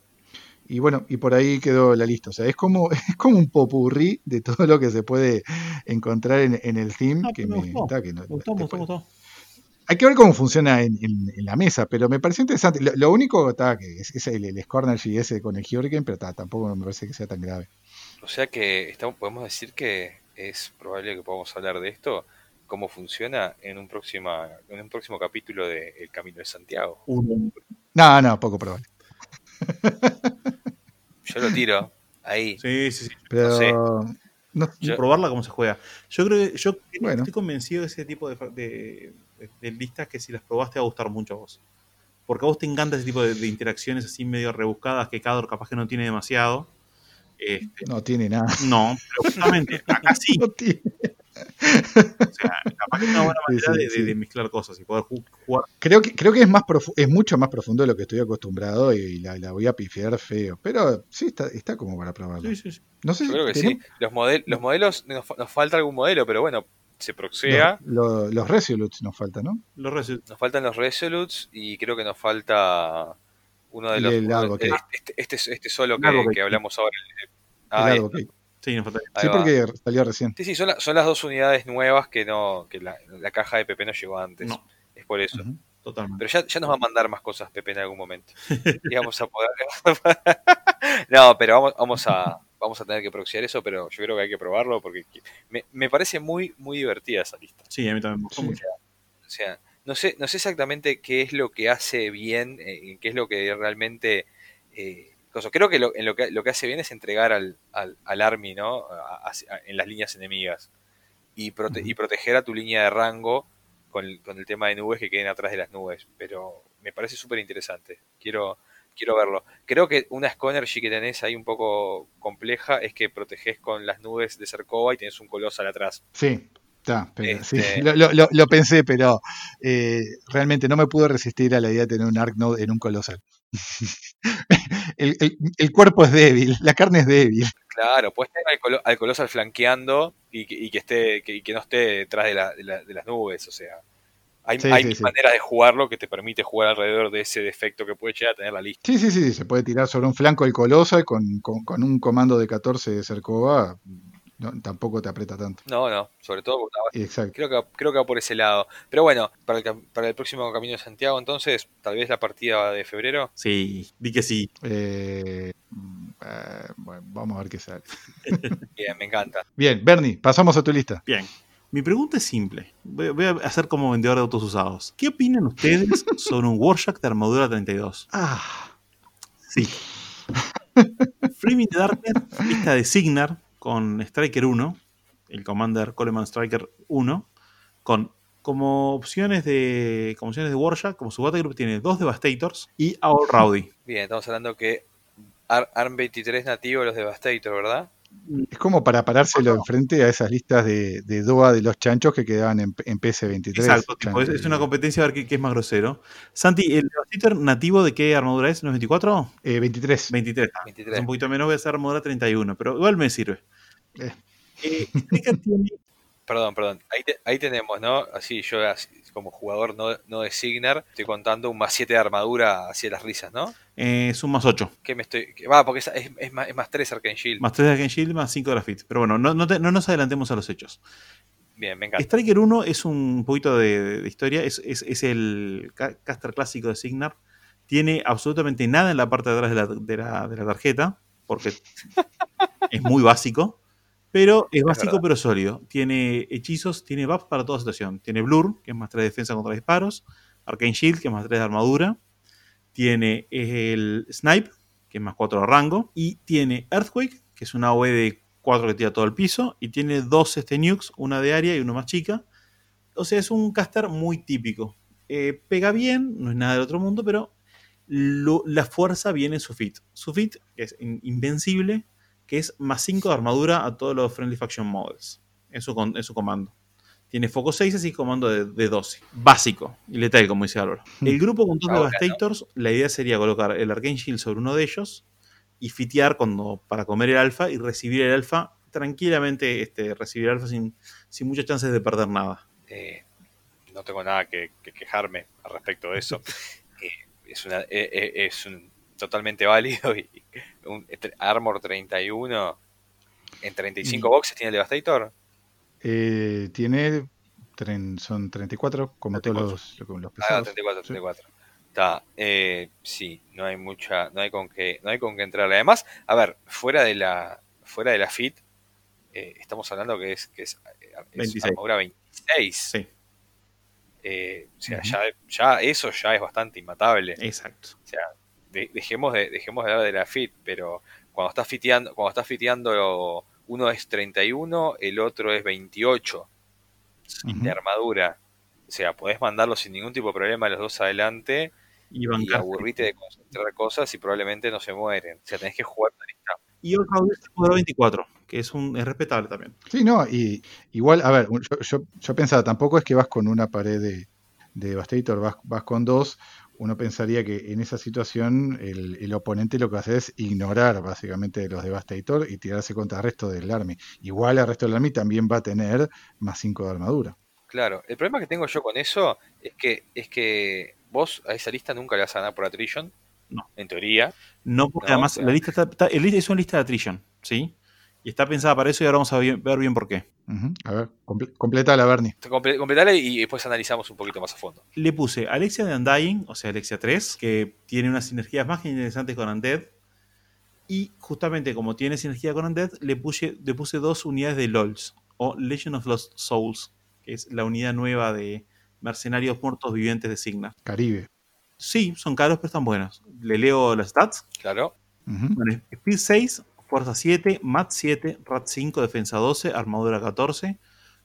[SPEAKER 4] Y bueno, y por ahí quedó la lista. O sea, es como, es como un popurrí de todo lo que se puede encontrar en, en el theme.
[SPEAKER 3] Ah,
[SPEAKER 4] que
[SPEAKER 3] me
[SPEAKER 4] me,
[SPEAKER 3] gustó.
[SPEAKER 4] está, que no-
[SPEAKER 3] Me gustó, me gustó, me
[SPEAKER 4] después-
[SPEAKER 3] gustó.
[SPEAKER 4] Hay que ver cómo funciona en, en- en la mesa, pero me pareció interesante. Lo, lo único está, que es, es el, el Scornergy ese con el Hurricane, pero ta, tampoco me parece que sea tan grave.
[SPEAKER 2] O sea que estamos, podemos decir que es probable que podamos hablar de esto, cómo funciona en un, próxima, en un próximo capítulo de El Camino de Santiago.
[SPEAKER 4] No, no, poco probable.
[SPEAKER 2] Yo lo tiro ahí.
[SPEAKER 3] Sí, sí, sí.
[SPEAKER 4] Pero
[SPEAKER 2] No sé.
[SPEAKER 4] no-
[SPEAKER 2] Yo-
[SPEAKER 3] probarla cómo se juega. Yo creo que yo
[SPEAKER 4] Bueno.
[SPEAKER 3] estoy convencido de ese tipo de, de- de- de listas que si las probaste te va a gustar mucho a vos. Porque a vos te encanta ese tipo de, de interacciones así medio rebuscadas que Cador capaz que no tiene demasiado. Este,
[SPEAKER 4] no tiene nada.
[SPEAKER 3] no, pero justamente acá sí.
[SPEAKER 4] No tiene.
[SPEAKER 3] O sea, capaz que es una buena manera
[SPEAKER 4] sí,
[SPEAKER 3] de, de-
[SPEAKER 4] sí.
[SPEAKER 3] de mezclar cosas y poder ju- jugar.
[SPEAKER 4] Creo que, creo que es, más profu- es mucho más profundo de lo que estoy acostumbrado y la, la voy a pifiar feo. Pero sí, está, está como para probarlo.
[SPEAKER 3] Sí, sí, sí.
[SPEAKER 4] No sé
[SPEAKER 2] Yo
[SPEAKER 4] si
[SPEAKER 2] creo que sí. Los, model- los modelos, nos, fa- nos falta algún modelo, pero bueno, se proxea.
[SPEAKER 4] Los, los, los Resolutes nos falta, ¿no?
[SPEAKER 3] Los Resolute.
[SPEAKER 2] Nos faltan los Resolutes y creo que nos falta uno de
[SPEAKER 4] El
[SPEAKER 2] los. uno
[SPEAKER 4] Advocate.
[SPEAKER 2] este, este, este solo que, que hablamos ahora.
[SPEAKER 4] El
[SPEAKER 2] Ah.
[SPEAKER 3] Sí,
[SPEAKER 2] ahí
[SPEAKER 4] Sí, porque salió recién.
[SPEAKER 2] Sí, sí, son, la- son las dos unidades nuevas que no que la, la caja de Pepe no llegó antes.
[SPEAKER 3] No.
[SPEAKER 2] Es por eso.
[SPEAKER 3] Totalmente.
[SPEAKER 2] Pero ya, ya nos va a mandar más cosas Pepe en algún momento. Y vamos a poder. no, pero vamos, vamos a vamos a tener que proxiar eso, pero yo creo que hay que probarlo porque me, me parece muy, muy divertida esa lista.
[SPEAKER 3] Sí, a mí también me gustó
[SPEAKER 4] Sí.
[SPEAKER 3] mucho.
[SPEAKER 2] O sea, no sé, no sé exactamente qué es lo que hace bien, eh, qué es lo que realmente. eh. Creo que lo, en lo que lo que hace bien es entregar al, al, al Army, ¿no? A- a- en las líneas enemigas. Y, prote- y proteger a tu línea de rango con el, con el tema de nubes que queden atrás de las nubes. Pero me parece súper interesante. Quiero, quiero verlo. Creo que una Sconergy que tenés ahí un poco compleja es que proteges con las nubes de Cercova y tenés un colosal atrás.
[SPEAKER 4] Sí, está. pero-
[SPEAKER 2] Este-
[SPEAKER 4] lo, lo- lo- lo pensé, pero eh, realmente no me pude resistir a la idea de tener un Arc Node en un colosal. el, el- el cuerpo es débil, la carne es débil.
[SPEAKER 2] Claro, puedes tener al, colo- al Colosal flanqueando y que, y que esté que, no esté detrás de, la- de la- de las nubes. O sea, hay,
[SPEAKER 4] Sí,
[SPEAKER 2] hay
[SPEAKER 4] sí,
[SPEAKER 2] mil
[SPEAKER 4] sí.
[SPEAKER 2] maneras de jugarlo que te permite jugar alrededor de ese defecto que puede llegar a tener la lista.
[SPEAKER 4] Sí, sí, sí, se puede tirar sobre un flanco el colosal con, con- con un comando de 14 de Cercova. No, tampoco te aprieta tanto.
[SPEAKER 2] No, no, sobre todo porque ahora-
[SPEAKER 4] Exacto.
[SPEAKER 2] creo que, creo que va por ese lado. Pero bueno, para el, para el próximo Camino de Santiago, entonces, tal vez la partida de febrero.
[SPEAKER 3] Sí, di que sí.
[SPEAKER 4] Eh, mm, eh, bueno, vamos a ver qué sale.
[SPEAKER 2] Bien, me encanta.
[SPEAKER 4] Bien, Bernie, pasamos a tu lista.
[SPEAKER 3] Bien. Mi pregunta es simple. Voy, voy a hacer como vendedor de autos usados. ¿Qué opinan ustedes sobre un Warjack de armadura 32?
[SPEAKER 4] Ah,
[SPEAKER 3] Sí. Flaming the Darknet, lista de Signar con Striker 1, el Commander Coleman Striker 1, con Como opciones de, como opciones de como su Battlegroup tiene dos Devastators y All Rowdy.
[SPEAKER 2] Bien, estamos hablando que Ar- ARM 23 nativo de los Devastator, ¿verdad?
[SPEAKER 4] Es como para parárselo enfrente a esas listas de, de DOA de los chanchos que quedaban en, en PS23.
[SPEAKER 3] Exacto, tipo, es, es una competencia a ver qué, qué es más grosero. Santi, ¿el Devastator nativo de qué armadura es? ¿No es 24?
[SPEAKER 4] eh, 23.
[SPEAKER 3] 23. ah,
[SPEAKER 2] 23.
[SPEAKER 3] Es un poquito menos, voy a hacer armadura 31, pero igual me sirve.
[SPEAKER 4] Eh.
[SPEAKER 3] Eh, tiene
[SPEAKER 2] Perdón, perdón. Ahí, te- ahí tenemos, ¿no? Así yo así, como jugador no, no de Signar, estoy contando un más 7 de armadura hacia las risas, ¿no?
[SPEAKER 3] eh, es un más 8.
[SPEAKER 2] ¿Qué me estoy...? que- Va, porque es, es, es más, es más 3 Arcane Shield.
[SPEAKER 3] Más 3 de Arcane Shield, más 5 de Grafit. Pero bueno, no, no, te- no nos adelantemos a los hechos.
[SPEAKER 2] Bien, me encanta.
[SPEAKER 3] Striker 1 es un poquito de, de historia. Es, el ca- caster clásico de Signar. Tiene absolutamente nada en la parte de atrás de la, de la- de la tarjeta, porque es muy básico. Pero es básico pero sólido. Tiene hechizos, tiene buffs para toda situación. Tiene Blur, que es más 3 de defensa contra disparos. Arcane Shield, que es más 3 de armadura. Tiene el Snipe, que es más 4 de rango. Y tiene Earthquake, que es una OE de 4 que tira todo el piso. Y tiene dos este, nukes, una de área y una más chica. O sea, es un caster muy típico. Eh, pega bien, no es nada del otro mundo, pero lo- la fuerza viene en su fit. Su fit es in- invencible, que es más 5 de armadura a todos los Friendly Faction Models en su, con- su comando. Tiene foco 6, así comando de, de 12. Básico y letal, como dice Álvaro. El grupo con dos
[SPEAKER 2] Ahora,
[SPEAKER 3] Devastators, la idea sería colocar el Arcane Shield sobre uno de ellos y fitear cuando, para comer el alfa y recibir el alfa tranquilamente, este, recibir el alfa sin, sin muchas chances de perder nada.
[SPEAKER 2] Eh, no tengo nada que, que quejarme al respecto de eso. Eh, es, una, eh, es un totalmente válido. Y un Armor 31 en 35
[SPEAKER 4] Y-
[SPEAKER 2] boxes tiene el Devastator.
[SPEAKER 4] Eh, tiene. tren- son 34, como
[SPEAKER 3] 34.
[SPEAKER 4] todos los, lo- los
[SPEAKER 2] Ah,
[SPEAKER 4] pesados.
[SPEAKER 2] 34,
[SPEAKER 4] Sí.
[SPEAKER 2] 34. Está, eh, sí, no hay mucha, no hay con qué, no hay con qué entrarle. Además, a ver, fuera de la, fuera de la fit, eh, estamos hablando que es, que es, eh, es
[SPEAKER 3] 26.
[SPEAKER 2] armadura 26.
[SPEAKER 3] Sí,
[SPEAKER 2] Eh, o sea,
[SPEAKER 4] Ujú.
[SPEAKER 2] ya, ya eso ya es bastante inmatable.
[SPEAKER 3] exacto.
[SPEAKER 2] O sea, de- dejemos de, dejemos de hablar de la fit, pero cuando estás fiteando, cuando estás fiteando uno es 31, el otro es 28
[SPEAKER 4] Ujú.
[SPEAKER 2] de armadura. O sea, podés mandarlo sin ningún tipo de problema los dos adelante
[SPEAKER 3] Y
[SPEAKER 2] y aburrite de concentrar cosas y probablemente no se mueren. O sea, tenés que jugar.
[SPEAKER 3] Y Round es modelo 24, que es, un, es respetable también.
[SPEAKER 4] Sí, no, y igual, a ver, yo, yo, yo pensaba, tampoco es que vas con una pared de, de Devastator, vas, vas con dos. Uno pensaría que en esa situación el, el oponente lo que hace es ignorar básicamente los Devastator y tirarse contra el resto del Army. Igual el resto del Army también va a tener más 5 de armadura.
[SPEAKER 2] Claro, el problema que tengo yo con eso es que es que vos a esa lista nunca le vas a ganar por attrition.
[SPEAKER 3] No.
[SPEAKER 2] En teoría.
[SPEAKER 3] No, porque
[SPEAKER 2] No,
[SPEAKER 3] además
[SPEAKER 2] o sea-
[SPEAKER 3] la lista está, es una lista de attrition, ¿sí? Y está pensada para eso y ahora vamos a bien- ver bien por qué.
[SPEAKER 4] Ujú. A ver, comple completa la Bernie.
[SPEAKER 2] Comple- Completale y después analizamos un poquito más a fondo.
[SPEAKER 3] Le puse Alexia de Undying, o sea, Alexia 3, que tiene unas sinergias más que interesantes con Undead. Y justamente como tiene sinergia con Undead, le puse, le puse dos unidades de LOLs, o Legend of Lost Souls, que es la unidad nueva de mercenarios muertos vivientes de Signa.
[SPEAKER 4] Caribe.
[SPEAKER 3] Sí, son caros, pero están buenos. Le leo las stats.
[SPEAKER 2] Claro.
[SPEAKER 4] Ujú.
[SPEAKER 3] Bueno, Speed 6, Fuerza 7, Mat 7, Rat 5, Defensa 12, Armadura 14,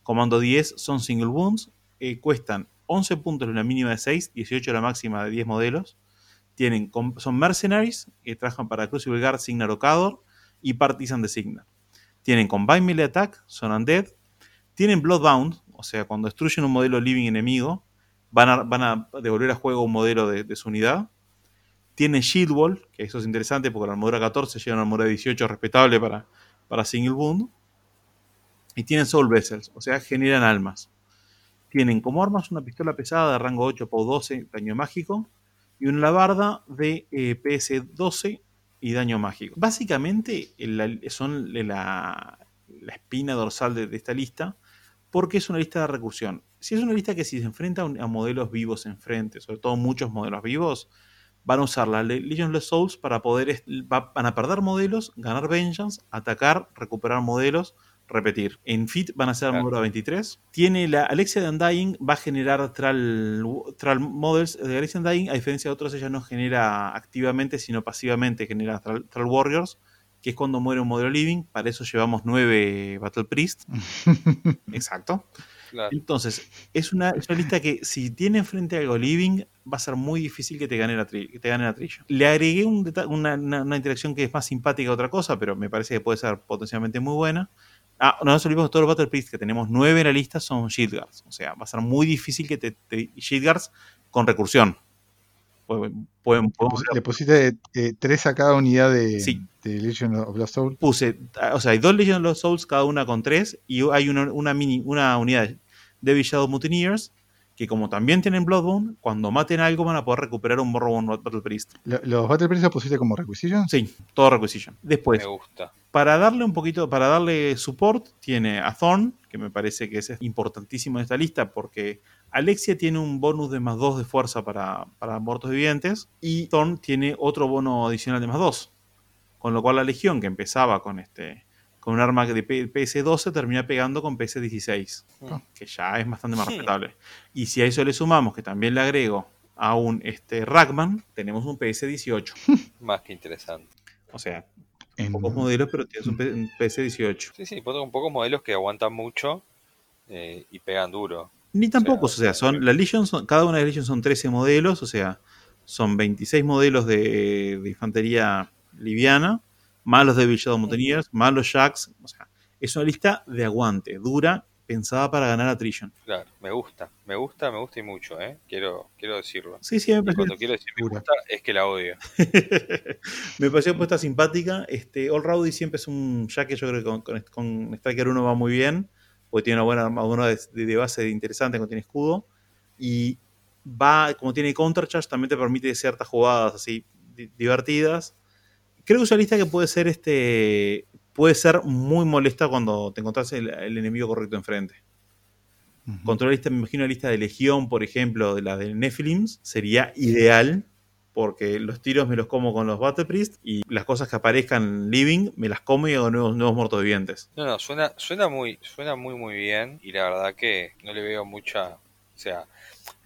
[SPEAKER 3] Comando 10, son Single Wounds, eh, cuestan 11 puntos la mínima de 6, 18 la máxima de 10 modelos. Son Mercenaries, que trabajan para Crucible Guard, Signar o Cador, y Partisan de Signar. Tienen Combine Melee Attack, son Undead. Tienen Bloodbound, o sea, cuando destruyen un modelo living enemigo, van a, devolver a juego un modelo de, de su unidad. Tiene Shield Wall, que eso es interesante porque la armadura 14 llega a una armadura 18 respetable para, para Single Wound. Y tienen Soul Vessels, o sea, generan almas. Tienen como armas una pistola pesada de rango 8 POW 12, daño mágico, y una labarda de eh, PS 12 y daño mágico. Básicamente son la, la espina dorsal de, de esta lista, porque es una lista de recursión. Si es una lista que si se enfrenta a modelos vivos enfrente, sobre todo muchos modelos vivos, van a usar la Le- Legion of Souls para poder, van a perder modelos, ganar Vengeance, atacar, recuperar modelos, repetir. En Fit van a ser
[SPEAKER 2] Claro.
[SPEAKER 3] armadura 23. Tiene la Alexia de Undying, va a generar Tral, Tral Models. De Alexia de Undying, a diferencia de otros, ella no genera activamente, sino pasivamente genera Tral, Tral Warriors, que es cuando muere un modelo living. Para eso llevamos 9 Battle Priest. Exacto. Entonces, es una, es lista que si tiene enfrente algo living, va a ser muy difícil que te gane la, te gane la trilla. Le agregué un una, una- una interacción que es más simpática que otra cosa, pero me parece que puede ser potencialmente muy buena. Ah, no nos olvidemos todos los Battle Priests que tenemos nueve en la lista son Shield Guards. O sea, va a ser muy difícil que te, te Shield Guards con recursión. Pueden, pueden-
[SPEAKER 4] Le pusiste eh, tres a cada unidad de,
[SPEAKER 3] Sí.
[SPEAKER 4] de Legion of Lost Soul.
[SPEAKER 3] puse, ah, o sea, hay dos Legend of Lost Souls, cada una con tres, y hay una, una mini, una unidad de Shadow Mutineers, que como también tienen Bloodbone, cuando maten algo van a poder recuperar un Morrowind Battle Priest.
[SPEAKER 4] Lo- ¿Los Battle Priests los pusiste como Requisition?
[SPEAKER 3] Sí, todo Requisition. Después,
[SPEAKER 2] Me gusta.
[SPEAKER 3] para darle un poquito, para darle support, tiene a Thorn, que me parece que es importantísimo en esta lista, porque Alexia tiene un bonus de más 2 de fuerza para, para muertos vivientes, y Thorn tiene otro bono adicional de más 2. Con lo cual la Legión, que empezaba con este con un arma de P- PS12, termina pegando con PS16,
[SPEAKER 2] Mm.
[SPEAKER 3] que ya es bastante más respetable. Y si a eso le sumamos que también le agrego a un este, Rackman, tenemos un PS18.
[SPEAKER 2] Más que interesante.
[SPEAKER 3] O sea,
[SPEAKER 4] En-
[SPEAKER 3] pocos modelos, pero tienes un, P- un PS18.
[SPEAKER 2] Sí, sí, pongo un poco modelos que aguantan mucho eh, y pegan duro.
[SPEAKER 3] Ni tampoco, o
[SPEAKER 2] O sea,
[SPEAKER 3] sea, son, la Legion son, cada una de las Legion son 13 modelos, o sea, son 26 modelos de, de infantería liviana, más los Devil Shadow Mountaineers, más los Jacks, o sea, es una lista de aguante, dura, pensada para ganar a Trision.
[SPEAKER 2] Claro, me gusta, me gusta, me gusta y mucho, ¿eh? Quiero, quiero decirlo.
[SPEAKER 3] Sí, sí, me
[SPEAKER 2] Y
[SPEAKER 3] pareció,
[SPEAKER 2] cuando quiero decir me gusta, es que la odio.
[SPEAKER 3] me pareció puesta simpática. Este, All Rowdy siempre es un Jack que yo creo que con, con, con Striker 1 va muy bien, porque tiene una buena armadura de, de base interesante, cuando tiene escudo, y va, como tiene countercharge, también te permite ciertas jugadas así di- divertidas. Creo que es una lista que puede ser este puede ser muy molesta cuando te encontrás el, el enemigo correcto enfrente. Contra lista, me imagino una lista de Legión, por ejemplo, de la de Nephilims, sería ideal, porque los tiros me los como con los Battle Priest y las cosas que aparezcan living me las como y hago nuevos, nuevos muertos vivientes.
[SPEAKER 2] No, no, suena, suena muy, suena muy muy bien y la verdad que no le veo mucha, o sea,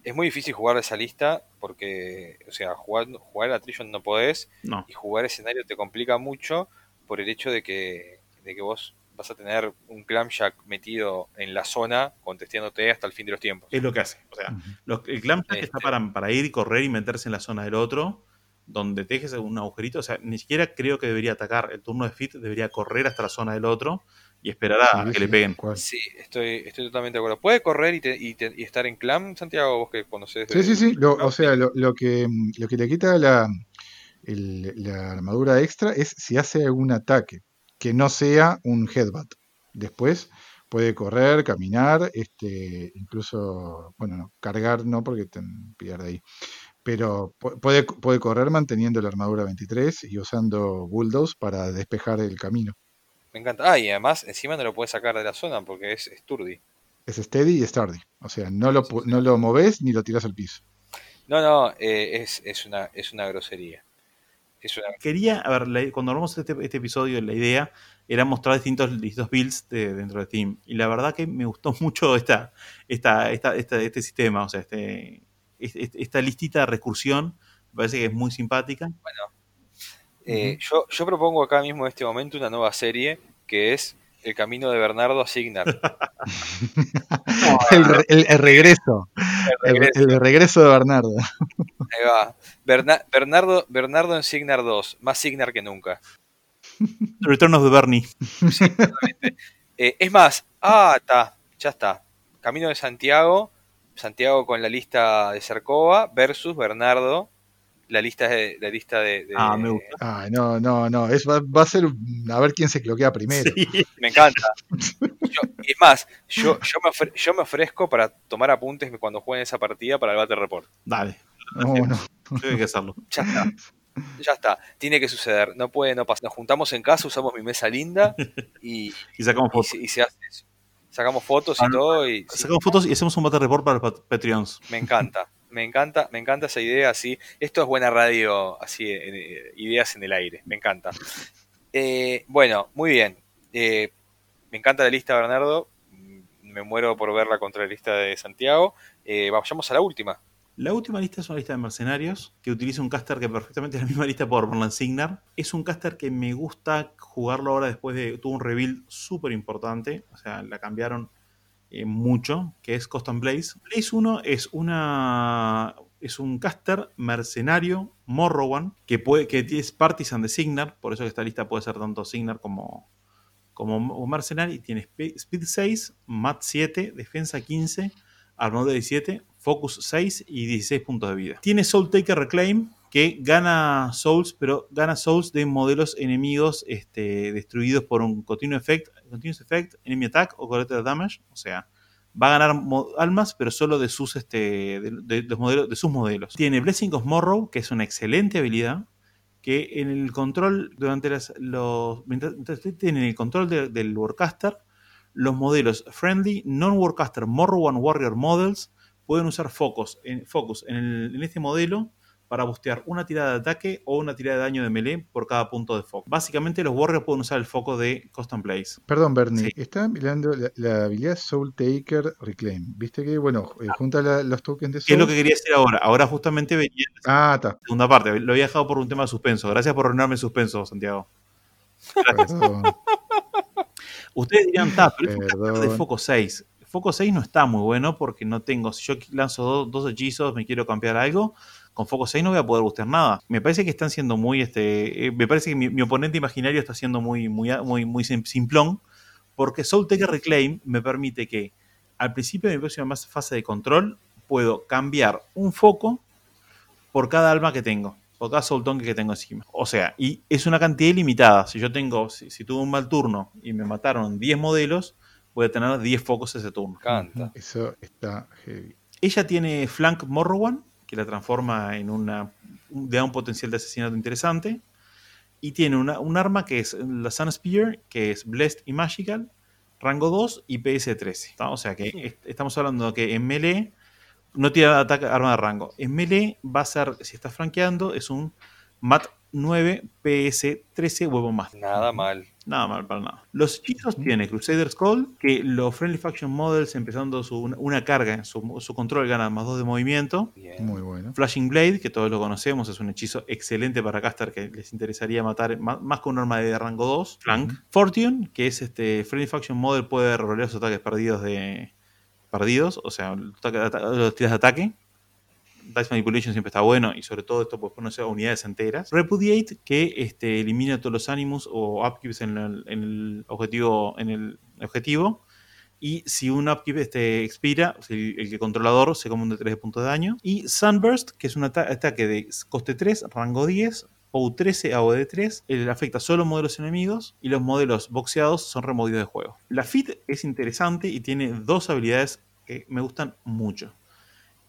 [SPEAKER 2] es muy difícil jugar esa lista porque, o sea, jugar, jugar a Trision no podés
[SPEAKER 3] No,
[SPEAKER 2] y jugar escenario te complica mucho por el hecho de que, de que vos vas a tener un Clamshack metido en la zona contesteándote hasta el fin de los tiempos.
[SPEAKER 3] es lo que hace. O sea, los- el Clamshack está
[SPEAKER 2] Este.
[SPEAKER 3] para, para ir, correr y meterse en la zona del otro, donde te dejes un agujerito. O sea, ni siquiera creo que debería atacar. El turno de Fit debería correr hasta la zona del otro y esperar a que le peguen.
[SPEAKER 4] ¿cuál?
[SPEAKER 2] Sí, estoy, estoy totalmente de acuerdo. ¿Puede correr y, te- y te- y estar en Clam, Santiago? Vos que conoces.
[SPEAKER 4] Sí,
[SPEAKER 2] de-
[SPEAKER 4] sí, sí. Lo- o sea, lo, lo que, lo que le quita la, el- la armadura extra es si hace algún ataque que no sea un headbutt. Después puede correr, caminar, este, incluso, bueno, no, cargar no porque te pierde ahí. Pero pu- puede, puede correr manteniendo la armadura 23 y usando bulldoze para despejar el camino.
[SPEAKER 2] Me encanta. Ah, y además encima no lo puedes sacar de la zona porque es sturdy.
[SPEAKER 4] Es steady y sturdy. O sea, no lo, no lo moves ni lo tiras al piso.
[SPEAKER 2] No, no, eh, es, es, una, es una grosería. Es una...
[SPEAKER 3] Quería, a ver, la- cuando armamos este, este episodio, la idea era mostrar distintos, distintos builds de- dentro de Steam. Y la verdad que me gustó mucho esta, esta, esta, esta- este sistema, o sea, este, este- esta listita de recursión. Me parece que es muy simpática.
[SPEAKER 2] Eh, yo, yo propongo acá mismo en este momento una nueva serie que es El Camino de Bernardo a Signar.
[SPEAKER 4] el, re- el- el regreso. El,
[SPEAKER 2] regreso.
[SPEAKER 4] el regreso de Bernardo.
[SPEAKER 2] Ahí va. Berna- Bernardo, Bernardo en Signar 2, más Signar que nunca.
[SPEAKER 3] Return of the Bernie.
[SPEAKER 2] Eh, es más, ah, está, ya está. Camino de Santiago, Santiago con la lista de Cercova versus Bernardo, la lista de, la lista de, de-
[SPEAKER 3] Ah, me gusta.
[SPEAKER 4] Ay, no, no, no. Es, va, va a ser a ver quién se cloquea primero.
[SPEAKER 3] Sí.
[SPEAKER 2] Me encanta. Yo- y es más, yo, yo, me ofre- yo me ofrezco para tomar apuntes cuando jueguen esa partida para el Battle Report.
[SPEAKER 3] Dale,
[SPEAKER 4] No, no.
[SPEAKER 3] yo hay que hacerlo.
[SPEAKER 2] Ya está. Ya está. Tiene que suceder. No puede no pasar. Nos juntamos en casa, usamos mi mesa linda y,
[SPEAKER 3] Y sacamos fotos.
[SPEAKER 2] se, y se hace eso. Sacamos fotos
[SPEAKER 3] Ah,
[SPEAKER 2] y
[SPEAKER 3] no.
[SPEAKER 2] todo y sí,
[SPEAKER 3] Sacamos fotos y hacemos un battle report para los pat- Patreons.
[SPEAKER 2] me encanta. Me encanta, me encanta esa idea así. Esto es buena radio, así, eh, ideas en el aire. Me encanta. Eh, bueno, muy bien. Eh, me encanta la lista, Bernardo. Me muero por verla contra la lista de Santiago. Eh, vayamos a la última.
[SPEAKER 3] La última lista es una lista de mercenarios que utiliza un caster que perfectamente es la misma lista por Borland Signar. Es un caster que me gusta jugarlo ahora después de. Tuvo un rebuild súper importante. O sea, la cambiaron eh, mucho, que es Custom Blaze. Blaze 1 es una es un caster mercenario Morrowan que puede que es partisan de Signar, por eso que esta lista puede ser tanto Signar como como mercenario y tiene Speed 6, Mat 7, Defensa 15, Armadura 17, Focus 6 y 16 puntos de vida. Tiene Soul Taker Reclaim, que gana Souls, pero gana Souls de modelos enemigos este, destruidos por un Continuous Effect, continuous effect Enemy Attack o Collateral Damage. O sea, va a ganar almas, pero solo de sus, este, de, los modelos, de sus modelos. Tiene Blessing of Morrow, que es una excelente habilidad, que en el control, durante las, los, mientras, tienen el control del Warcaster, los modelos Friendly, Non-Warcaster, Morrow One Warrior Models pueden usar focus en, focus en este modelo para bustear una tirada de ataque o una tirada de daño de melee por cada punto de foco. Básicamente los Warriors pueden usar el foco de Custom Place.
[SPEAKER 4] Perdón, Bernie, estaba mirando la, habilidad Soul Taker Reclaim. Viste que, bueno, eh, junta los tokens de Soul.
[SPEAKER 3] ¿Qué es lo que quería decir ahora? Ahora justamente venía
[SPEAKER 4] ah, está.
[SPEAKER 3] segunda parte. Lo había dejado por un tema de suspenso. Gracias por arruinarme el suspenso, Santiago. Ustedes dirían, está, pero es de foco 6. Foco 6 no está muy bueno porque no tengo. Si yo lanzo dos, dos hechizos, me quiero cambiar algo con Foco 6 no voy a poder buscar nada. Me parece que están siendo muy, este, eh, me parece que mi, oponente imaginario está siendo muy, muy, muy, muy simplón, porque Soul Taker Reclaim me permite que al principio de mi próxima fase de control puedo cambiar un foco por cada alma que tengo, por cada Soul Token que tengo encima. O sea, y es una cantidad ilimitada. Si yo tengo, si, si tuve un mal turno y me mataron 10 modelos, voy a tener 10 focos ese turno.
[SPEAKER 4] Canta. Eso está heavy.
[SPEAKER 3] Ella tiene Flank Morrowan, que la transforma en una. le da un potencial de asesinato interesante. Y tiene una, un arma que es la Sun Spear, que es Blessed y Magical, rango 2 y PS 13. O sea que estamos hablando de que en melee no tiene ataque arma de rango. En melee va a ser, si está franqueando, es un MAT 9 PS 13 huevo más.
[SPEAKER 2] Nada mal.
[SPEAKER 3] Nada mal para nada. Los hechizos tiene Crusader's Call, que los Friendly Faction Models, empezando su, una carga en su, control, ganan más 2 de movimiento.
[SPEAKER 4] Muy bueno.
[SPEAKER 3] Flashing Blade, que todos lo conocemos, es un hechizo excelente para caster que les interesaría matar más, con un arma de rango 2. Flank. Fortune, que es este Friendly Faction Model, puede rolear sus ataques perdidos de. Perdidos, o sea, los tiras de ataque. Dice Manipulation siempre está bueno y sobre todo esto puede ponerse a unidades enteras. Repudiate, que este, elimina todos los ánimos o upkeeps en el, objetivo, en el objetivo. Y si un upkeep este, expira, el, el, controlador se come un de 3 de puntos de daño. Y Sunburst, que es un ataque de coste 3, rango 10, o 13 a OD3, él afecta solo modelos enemigos y los modelos boxeados son removidos de juego. La FIT es interesante y tiene dos habilidades que me gustan mucho.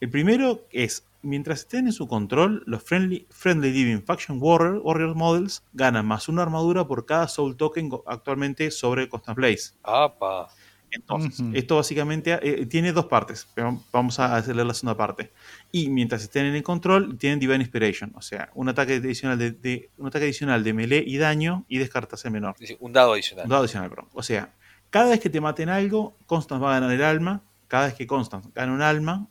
[SPEAKER 3] El primero es, mientras estén en su control, los Friendly, friendly Living Faction Warrior, Warrior Models ganan más una armadura por cada Soul Token actualmente sobre Constant Blaze.
[SPEAKER 2] ¡Apa!
[SPEAKER 3] Entonces, esto básicamente eh, tiene dos partes, pero vamos a hacerle la segunda parte. Y mientras estén en el control, tienen Divine Inspiration, o sea, un ataque adicional de, un ataque adicional de melee y daño y descartas el menor.
[SPEAKER 2] Un dado adicional.
[SPEAKER 3] Un dado adicional, perdón. O sea, cada vez que te maten algo, Constant va a ganar el alma. Cada vez que Constant gana un alma,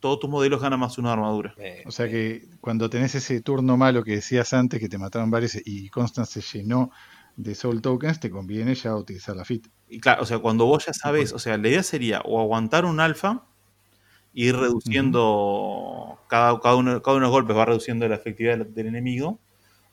[SPEAKER 3] todos tus modelos ganan más una armadura.
[SPEAKER 4] o sea que cuando tenés ese turno malo que decías antes, que te mataron varios y Constance se llenó de Soul Tokens, te conviene ya utilizar la FIT.
[SPEAKER 3] Y claro, o sea, cuando vos ya sabes, o sea, la idea sería o aguantar un alfa, ir reduciendo cada, cada, uno, cada uno de los golpes va reduciendo la efectividad del, enemigo.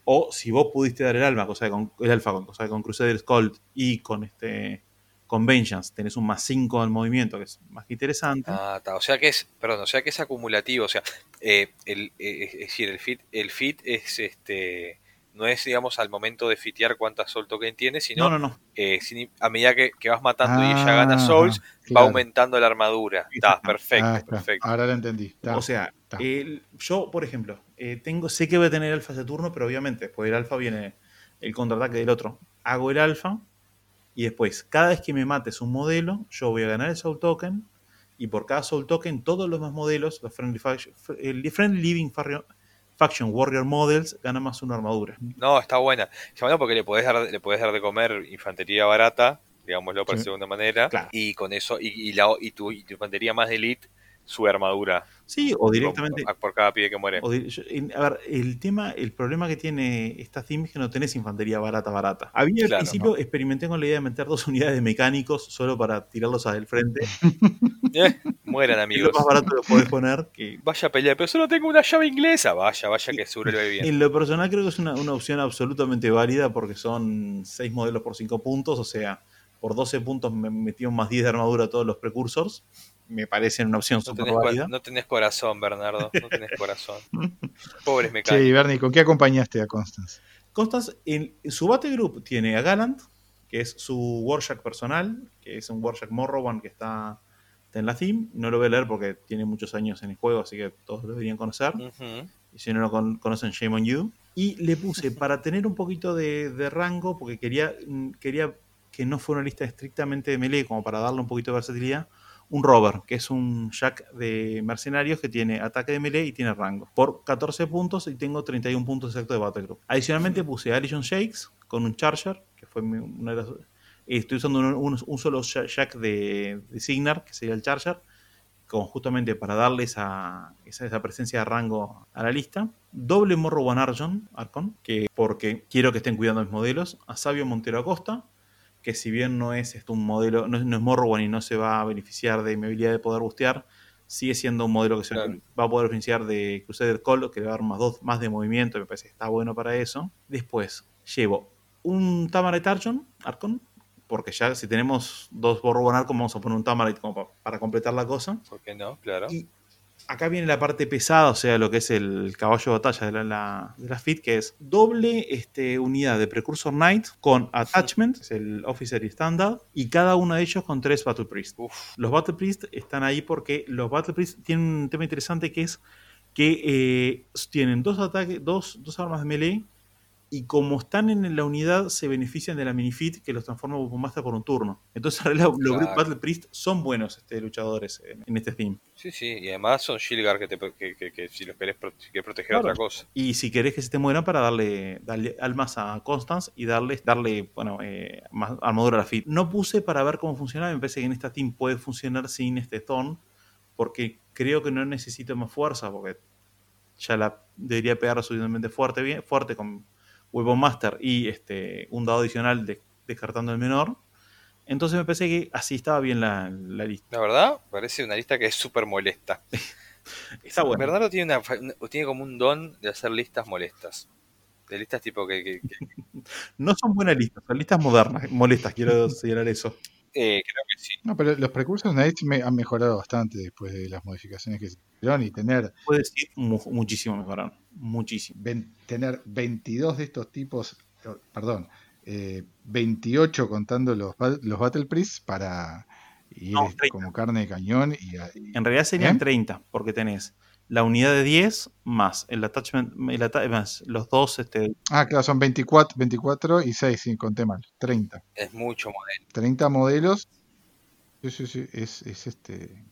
[SPEAKER 3] O si vos pudiste dar el alma, cosa con el alfa, cosa con Crusader Skull y con este con Vengeance tenés un más 5 al movimiento, que es más interesante.
[SPEAKER 2] Ah, o sea que es, perdón, o sea que es acumulativo, o sea, eh, el, eh, es decir, el fit, el fit es este no es, digamos, al momento de fitear cuántas Soul Token tienes, sino
[SPEAKER 3] no, no,
[SPEAKER 2] eh, a medida que, vas matando y ella gana ah, Souls, va aumentando la armadura. Está, perfecto, ah, perfecto.
[SPEAKER 4] Ahora lo entendí.
[SPEAKER 3] o sea, yo, por ejemplo, tengo, sé que voy a tener alfa de turno, pero obviamente después del alfa viene el contraataque del otro. Hago el alfa, y después, cada vez que me mates un modelo, yo voy a ganar el Soul Token. Y por cada Soul Token, todos los más modelos, los Friendly, Faction, el Friendly Living Faction Warrior Models, ganan más una armadura.
[SPEAKER 2] No, está buena. Está buena porque le podés dar, le podés dar de comer infantería barata, digámoslo por segunda manera. Y con eso, y, la, y, tu, infantería más de elite su armadura.
[SPEAKER 3] Sí, o directamente.
[SPEAKER 2] Por, por cada pibe que muere.
[SPEAKER 3] o a ver, el tema, el problema que tiene esta theme es que no tenés infantería barata, barata. Había al
[SPEAKER 2] Claro,
[SPEAKER 3] principio, experimenté con la idea de meter dos unidades de mecánicos solo para tirarlos al frente.
[SPEAKER 2] Eh, mueran,
[SPEAKER 3] Es lo
[SPEAKER 2] amigos.
[SPEAKER 3] más barato que podés poner. Que
[SPEAKER 2] Vaya a pelear, pero solo tengo una llave inglesa. Vaya, vaya que va bien.
[SPEAKER 3] en lo personal creo que es una, una opción absolutamente válida porque son 6 modelos por 5 puntos, o sea, por 12 puntos me metieron más 10 de armadura a todos los precursors. Me parece una opción
[SPEAKER 2] No
[SPEAKER 3] súper válida.
[SPEAKER 2] no tenés corazón, Bernardo. No tenés corazón. Pobres
[SPEAKER 4] Che,
[SPEAKER 2] mecánicos.
[SPEAKER 4] y Bernie, ¿con qué acompañaste a Constance?
[SPEAKER 3] Constance, en, en su Battle Group tiene a Gallant, que es su Warjack personal, que es un Warjack Morrowan que está, está en la theme. No lo voy a leer porque tiene muchos años en el juego, así que todos lo deberían conocer.
[SPEAKER 2] Ujú.
[SPEAKER 3] Y si no lo con- conocen, shame on you. Y le puse para tener un poquito de, de rango, porque quería, mm, quería que no fuera una lista estrictamente de melee, como para darle un poquito de versatilidad, un Rover, que es un Jack de mercenarios que tiene ataque de melee y tiene rango. Por 14 puntos y tengo 31 puntos exactos de Battle Group. Adicionalmente puse a Alison Shakes con un Charger, que fue una de las... Estoy usando un, un- un solo Jack de, de Signar, que sería el Charger, como justamente para darle esa, esa, esa presencia de rango a la lista. Doble Morro One Argon, Arcon, que porque quiero que estén cuidando mis modelos. A Sabio Montero Acosta, que si bien no es este, un modelo, no es, no es Morrowan y no se va a beneficiar de mi habilidad de poder bustear, sigue siendo un modelo que se
[SPEAKER 2] Claro.
[SPEAKER 3] va a poder beneficiar de Crusader Call, que le va a dar más, dos, más de movimiento, me parece que está bueno para eso. Después, llevo un Tamarite Archon, Arcon, porque ya si tenemos dos Morrowan Arcon, vamos a poner un Tamarite como pa- para completar la cosa.
[SPEAKER 2] ¿Por qué no? Claro.
[SPEAKER 3] Y acá viene la parte pesada, o sea, lo que es el caballo de batalla de la, la- de la FIT, que es doble este, unidad de Precursor Knight con Attachment, es el Officer y Standard, y cada uno de ellos con tres Battle Priest.
[SPEAKER 2] Uf.
[SPEAKER 3] Los Battle Priest están ahí porque los Battle Priest tienen un tema interesante que es que eh, tienen dos ataques, dos, dos armas de melee, y como están en la unidad, se benefician de la minifit que los transforma por un turno. Entonces, los
[SPEAKER 2] Claro.
[SPEAKER 3] Battle Priest son buenos este, luchadores en, en este theme.
[SPEAKER 2] Sí, sí. Y además son Shilgar que, te, que, que- que si los querés, pro- querés proteger
[SPEAKER 3] Claro.
[SPEAKER 2] otra cosa.
[SPEAKER 3] Y si querés que se te mueran para darle, darle almas a Constance y darle, darle bueno, eh, más armadura a la Fit. No puse para ver cómo funcionaba, me parece que en esta team puede funcionar sin este Thorn, porque creo que no necesito más fuerza, porque ya la debería pegar suficientemente fuerte, bien, fuerte con Weapon Master y este, un dado adicional de- descartando el menor. Entonces me parece que así estaba bien la, la lista.
[SPEAKER 2] La verdad, parece una lista que es súper molesta.
[SPEAKER 3] Está bueno.
[SPEAKER 2] Bernardo tiene, una, tiene como un don de hacer listas molestas. De listas tipo que, que- que-
[SPEAKER 3] No son buenas listas, son listas modernas, molestas, quiero señalar eso.
[SPEAKER 2] Eh, creo que sí.
[SPEAKER 4] No, pero los Precursors Knights me han mejorado bastante después de las modificaciones que se hicieron y tener,
[SPEAKER 3] Puede decir mu- muchísimo mejoraron, muchísimo.
[SPEAKER 4] ven- tener 22 de estos tipos, perdón, eh, 28 contando los, los Battle Priests para ir
[SPEAKER 3] No, 30.
[SPEAKER 4] como carne de cañón y, y-
[SPEAKER 3] En realidad serían
[SPEAKER 4] ¿Eh?
[SPEAKER 3] 30, porque tenés la unidad de 10 más el attachment, el atta- más los dos, este,
[SPEAKER 4] Ah, claro, son 24, 24 y 6, sí, conté mal, 30.
[SPEAKER 2] Es mucho modelo.
[SPEAKER 4] 30 modelos. Sí, sí, sí, es, es este,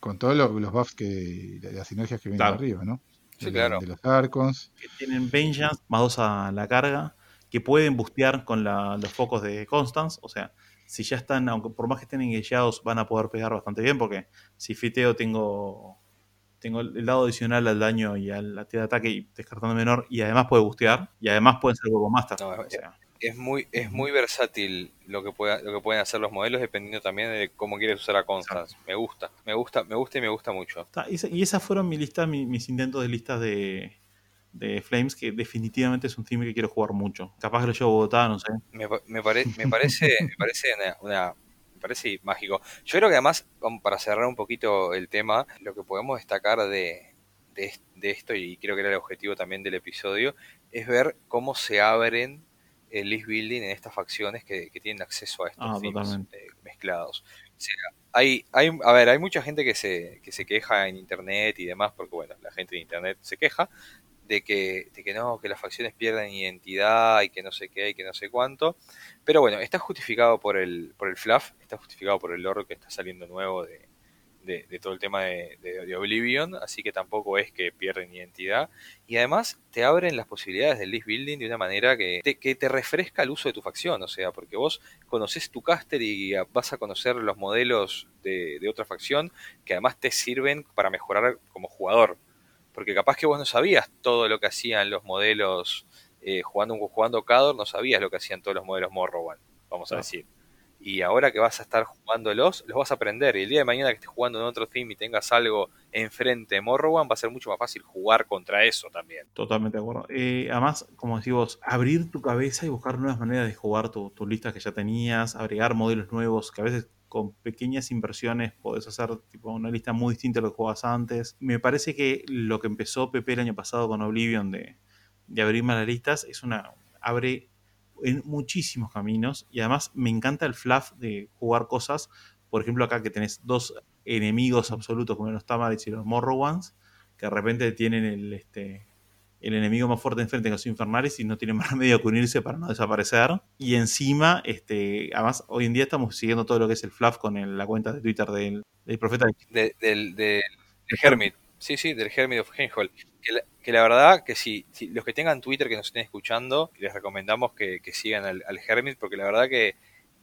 [SPEAKER 4] con todos los, los buffs que, las sinergias que vienen
[SPEAKER 3] Claro.
[SPEAKER 4] arriba, ¿no?
[SPEAKER 2] Sí,
[SPEAKER 4] de,
[SPEAKER 2] claro.
[SPEAKER 4] de los Arcons.
[SPEAKER 3] que tienen Vengeance más 2 a la carga, que pueden bustear con la- los focos de Constance, o sea, si ya están, aunque por más que estén engageados, van a poder pegar bastante bien, porque si fiteo tengo tengo el lado adicional al daño y al la tira de ataque y descartando menor, y además puede bustear, y además pueden ser Weapon Master.
[SPEAKER 2] No,
[SPEAKER 3] o sea,
[SPEAKER 2] Es muy, es muy versátil lo que, pueda, lo que pueden hacer los modelos dependiendo también de cómo quieres usar a Constance. Me gusta, me gusta, me gusta y me gusta mucho.
[SPEAKER 3] Y esa- y esas fueron mi lista, mi- mis intentos de listas de, de Flames, que definitivamente es un team que quiero jugar mucho. Capaz que lo llevo a Bogotá, no sé.
[SPEAKER 2] Me, me, pare- me parece, me parece una, parece mágico. Yo creo que además, para cerrar un poquito el tema, lo que podemos destacar de, de, es- de esto, y creo que era el objetivo también del episodio, es ver cómo se abren el list building en estas facciones que, que tienen acceso a estos
[SPEAKER 3] Ah,
[SPEAKER 2] eh, mezclados. O sea, hay, hay, a ver, hay mucha gente que se, que se queja en internet y demás, porque bueno, la gente en internet se queja de que, de que no, que las facciones pierden identidad y que no sé qué y que no sé cuánto. Pero bueno, está justificado por el, por el fluff, está justificado por el lore que está saliendo nuevo de, de, de todo el tema de, de- Oblivion, así que tampoco es que pierden identidad. Y además te abren las posibilidades del list building de una manera que te, que te refresca el uso de tu facción, o sea, porque vos conoces tu caster y vas a conocer los modelos de, de otra facción que además te sirven para mejorar como jugador. Porque capaz que vos no sabías todo lo que hacían los modelos eh, jugando, jugando Cador, no sabías lo que hacían todos los modelos Morrowan, vamos a decir. Y ahora que vas a estar jugándolos, los vas a aprender. Y el día de mañana que estés jugando en otro team y tengas algo enfrente de Morrowan, va a ser mucho más fácil jugar contra eso también.
[SPEAKER 3] Totalmente de acuerdo. Eh, además, como decís vos, abrir tu cabeza y buscar nuevas maneras de jugar tu- tus listas que ya tenías, agregar modelos nuevos que a veces con pequeñas inversiones podés hacer tipo una lista muy distinta a lo que jugabas antes. Me parece que lo que empezó Pepe el año pasado con Oblivion de, de abrir más las listas es una. abre en muchísimos caminos. Y además me encanta el fluff de jugar cosas. Por ejemplo, acá que tenés dos enemigos absolutos como los Tamarids y los Morrowans, que de repente tienen el, este, el enemigo más fuerte enfrente que los Infernaris y no tienen más remedio que unirse para no desaparecer. Y encima, este, además, hoy en día estamos siguiendo todo lo que es el fluff con el- la cuenta de Twitter del, del profeta.
[SPEAKER 2] De- del, del- del Hermit. Sí, sí, del Hermit of Henhol. Que la, que la verdad que si, si los que tengan Twitter que nos estén escuchando, les recomendamos que, que sigan al, al Hermit, porque la verdad que,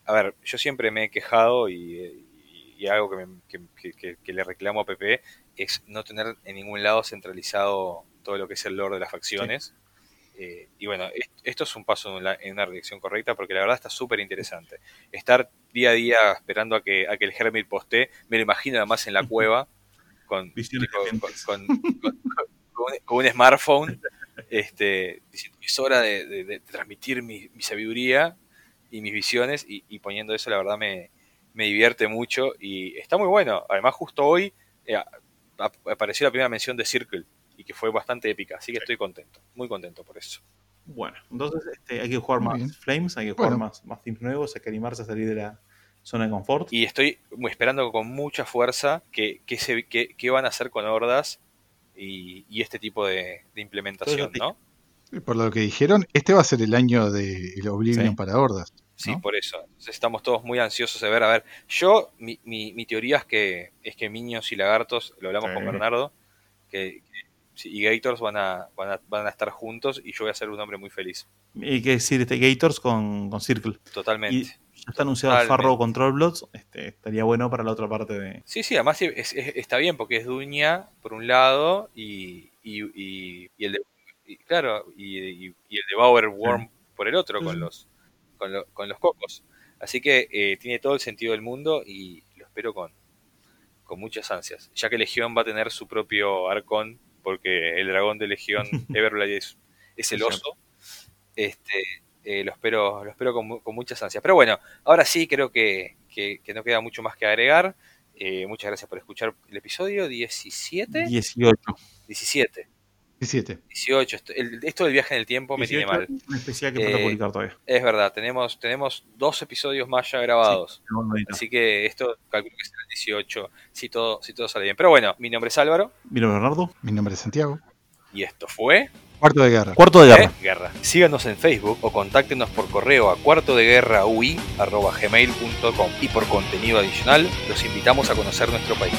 [SPEAKER 2] a ver, yo siempre me he quejado y, y- y algo que, me- que- le reclamo a PP es no tener en ningún lado centralizado todo lo que es el lore de las facciones. Eh, y bueno, est- esto es un paso en, la- en una dirección correcta porque la verdad está súper interesante. Estar día a día esperando a que, a que el Hermit postee, me lo imagino además en la cueva con, con, un, con un smartphone este, diciendo es hora de, de- de transmitir mi, mi sabiduría y mis visiones y, y poniendo eso la verdad me, me divierte mucho y está muy bueno. Además justo hoy eh, ap- apareció la primera mención de Circle y que fue bastante épica, así que estoy contento, muy contento por eso.
[SPEAKER 3] Bueno, entonces este, hay que jugar más
[SPEAKER 4] bien.
[SPEAKER 3] Flames, hay que jugar
[SPEAKER 4] Bueno.
[SPEAKER 3] más, más teams nuevos, hay que animarse a salir de la zona de confort.
[SPEAKER 2] Y estoy muy esperando con mucha fuerza que, que, se, que, que van a hacer con hordas y, y este tipo de, de implementación, ¿no?
[SPEAKER 4] Por lo que dijeron, este va a ser el año de el Oblivion
[SPEAKER 3] Sí.
[SPEAKER 4] para hordas.
[SPEAKER 2] Sí, por eso. Entonces estamos todos muy ansiosos de ver. A ver, yo, mi, mi, mi teoría es que es que Minions y Lagartos, lo hablamos
[SPEAKER 3] Sí.
[SPEAKER 2] con Bernardo, que, y Gators van a, van, a, van a estar juntos y yo voy a ser un hombre muy feliz.
[SPEAKER 3] Hay que decir este, Gators con, con Circle.
[SPEAKER 2] Totalmente.
[SPEAKER 3] Y ya está anunciado
[SPEAKER 2] Totalmente.
[SPEAKER 3] Farrow Control Bloods, este, estaría bueno para la otra parte de...
[SPEAKER 2] Sí, sí, además es- es- está bien porque es Duña por un lado y, y, y- y el de y, claro y, y- y el de Bauer Worm por el otro con los con, lo- con los cocos. Así que eh, tiene todo el sentido del mundo y lo espero con, con muchas ansias. Ya que Legión va a tener su propio arcón, porque el dragón de Legión Everblade es, es el oso. Este, eh, lo espero, lo espero con, con muchas ansias. Pero bueno, ahora sí creo que, que- que no queda mucho más que agregar. Eh, muchas gracias por escuchar el episodio 17.
[SPEAKER 3] 18.
[SPEAKER 2] 17.
[SPEAKER 4] 17.
[SPEAKER 2] 18. Esto, el- esto del viaje en el tiempo me tiene
[SPEAKER 3] 18,
[SPEAKER 2] mal.
[SPEAKER 3] Un especial que falta
[SPEAKER 2] Eh,
[SPEAKER 3] publicar todavía.
[SPEAKER 2] Es verdad, tenemos, tenemos dos episodios más ya grabados.
[SPEAKER 3] Editar.
[SPEAKER 2] Así que esto calculo que será el 18, si todo, si todo sale bien. Pero bueno, mi nombre es Álvaro
[SPEAKER 3] Mira, Bernardo.
[SPEAKER 4] Mi nombre es Santiago.
[SPEAKER 2] y esto fue
[SPEAKER 4] Cuarto de guerra.
[SPEAKER 3] Cuarto de
[SPEAKER 2] Eh, Guerra. Síganos en Facebook o contáctenos por correo a cuarto de guerra y por contenido adicional los invitamos a conocer nuestro país.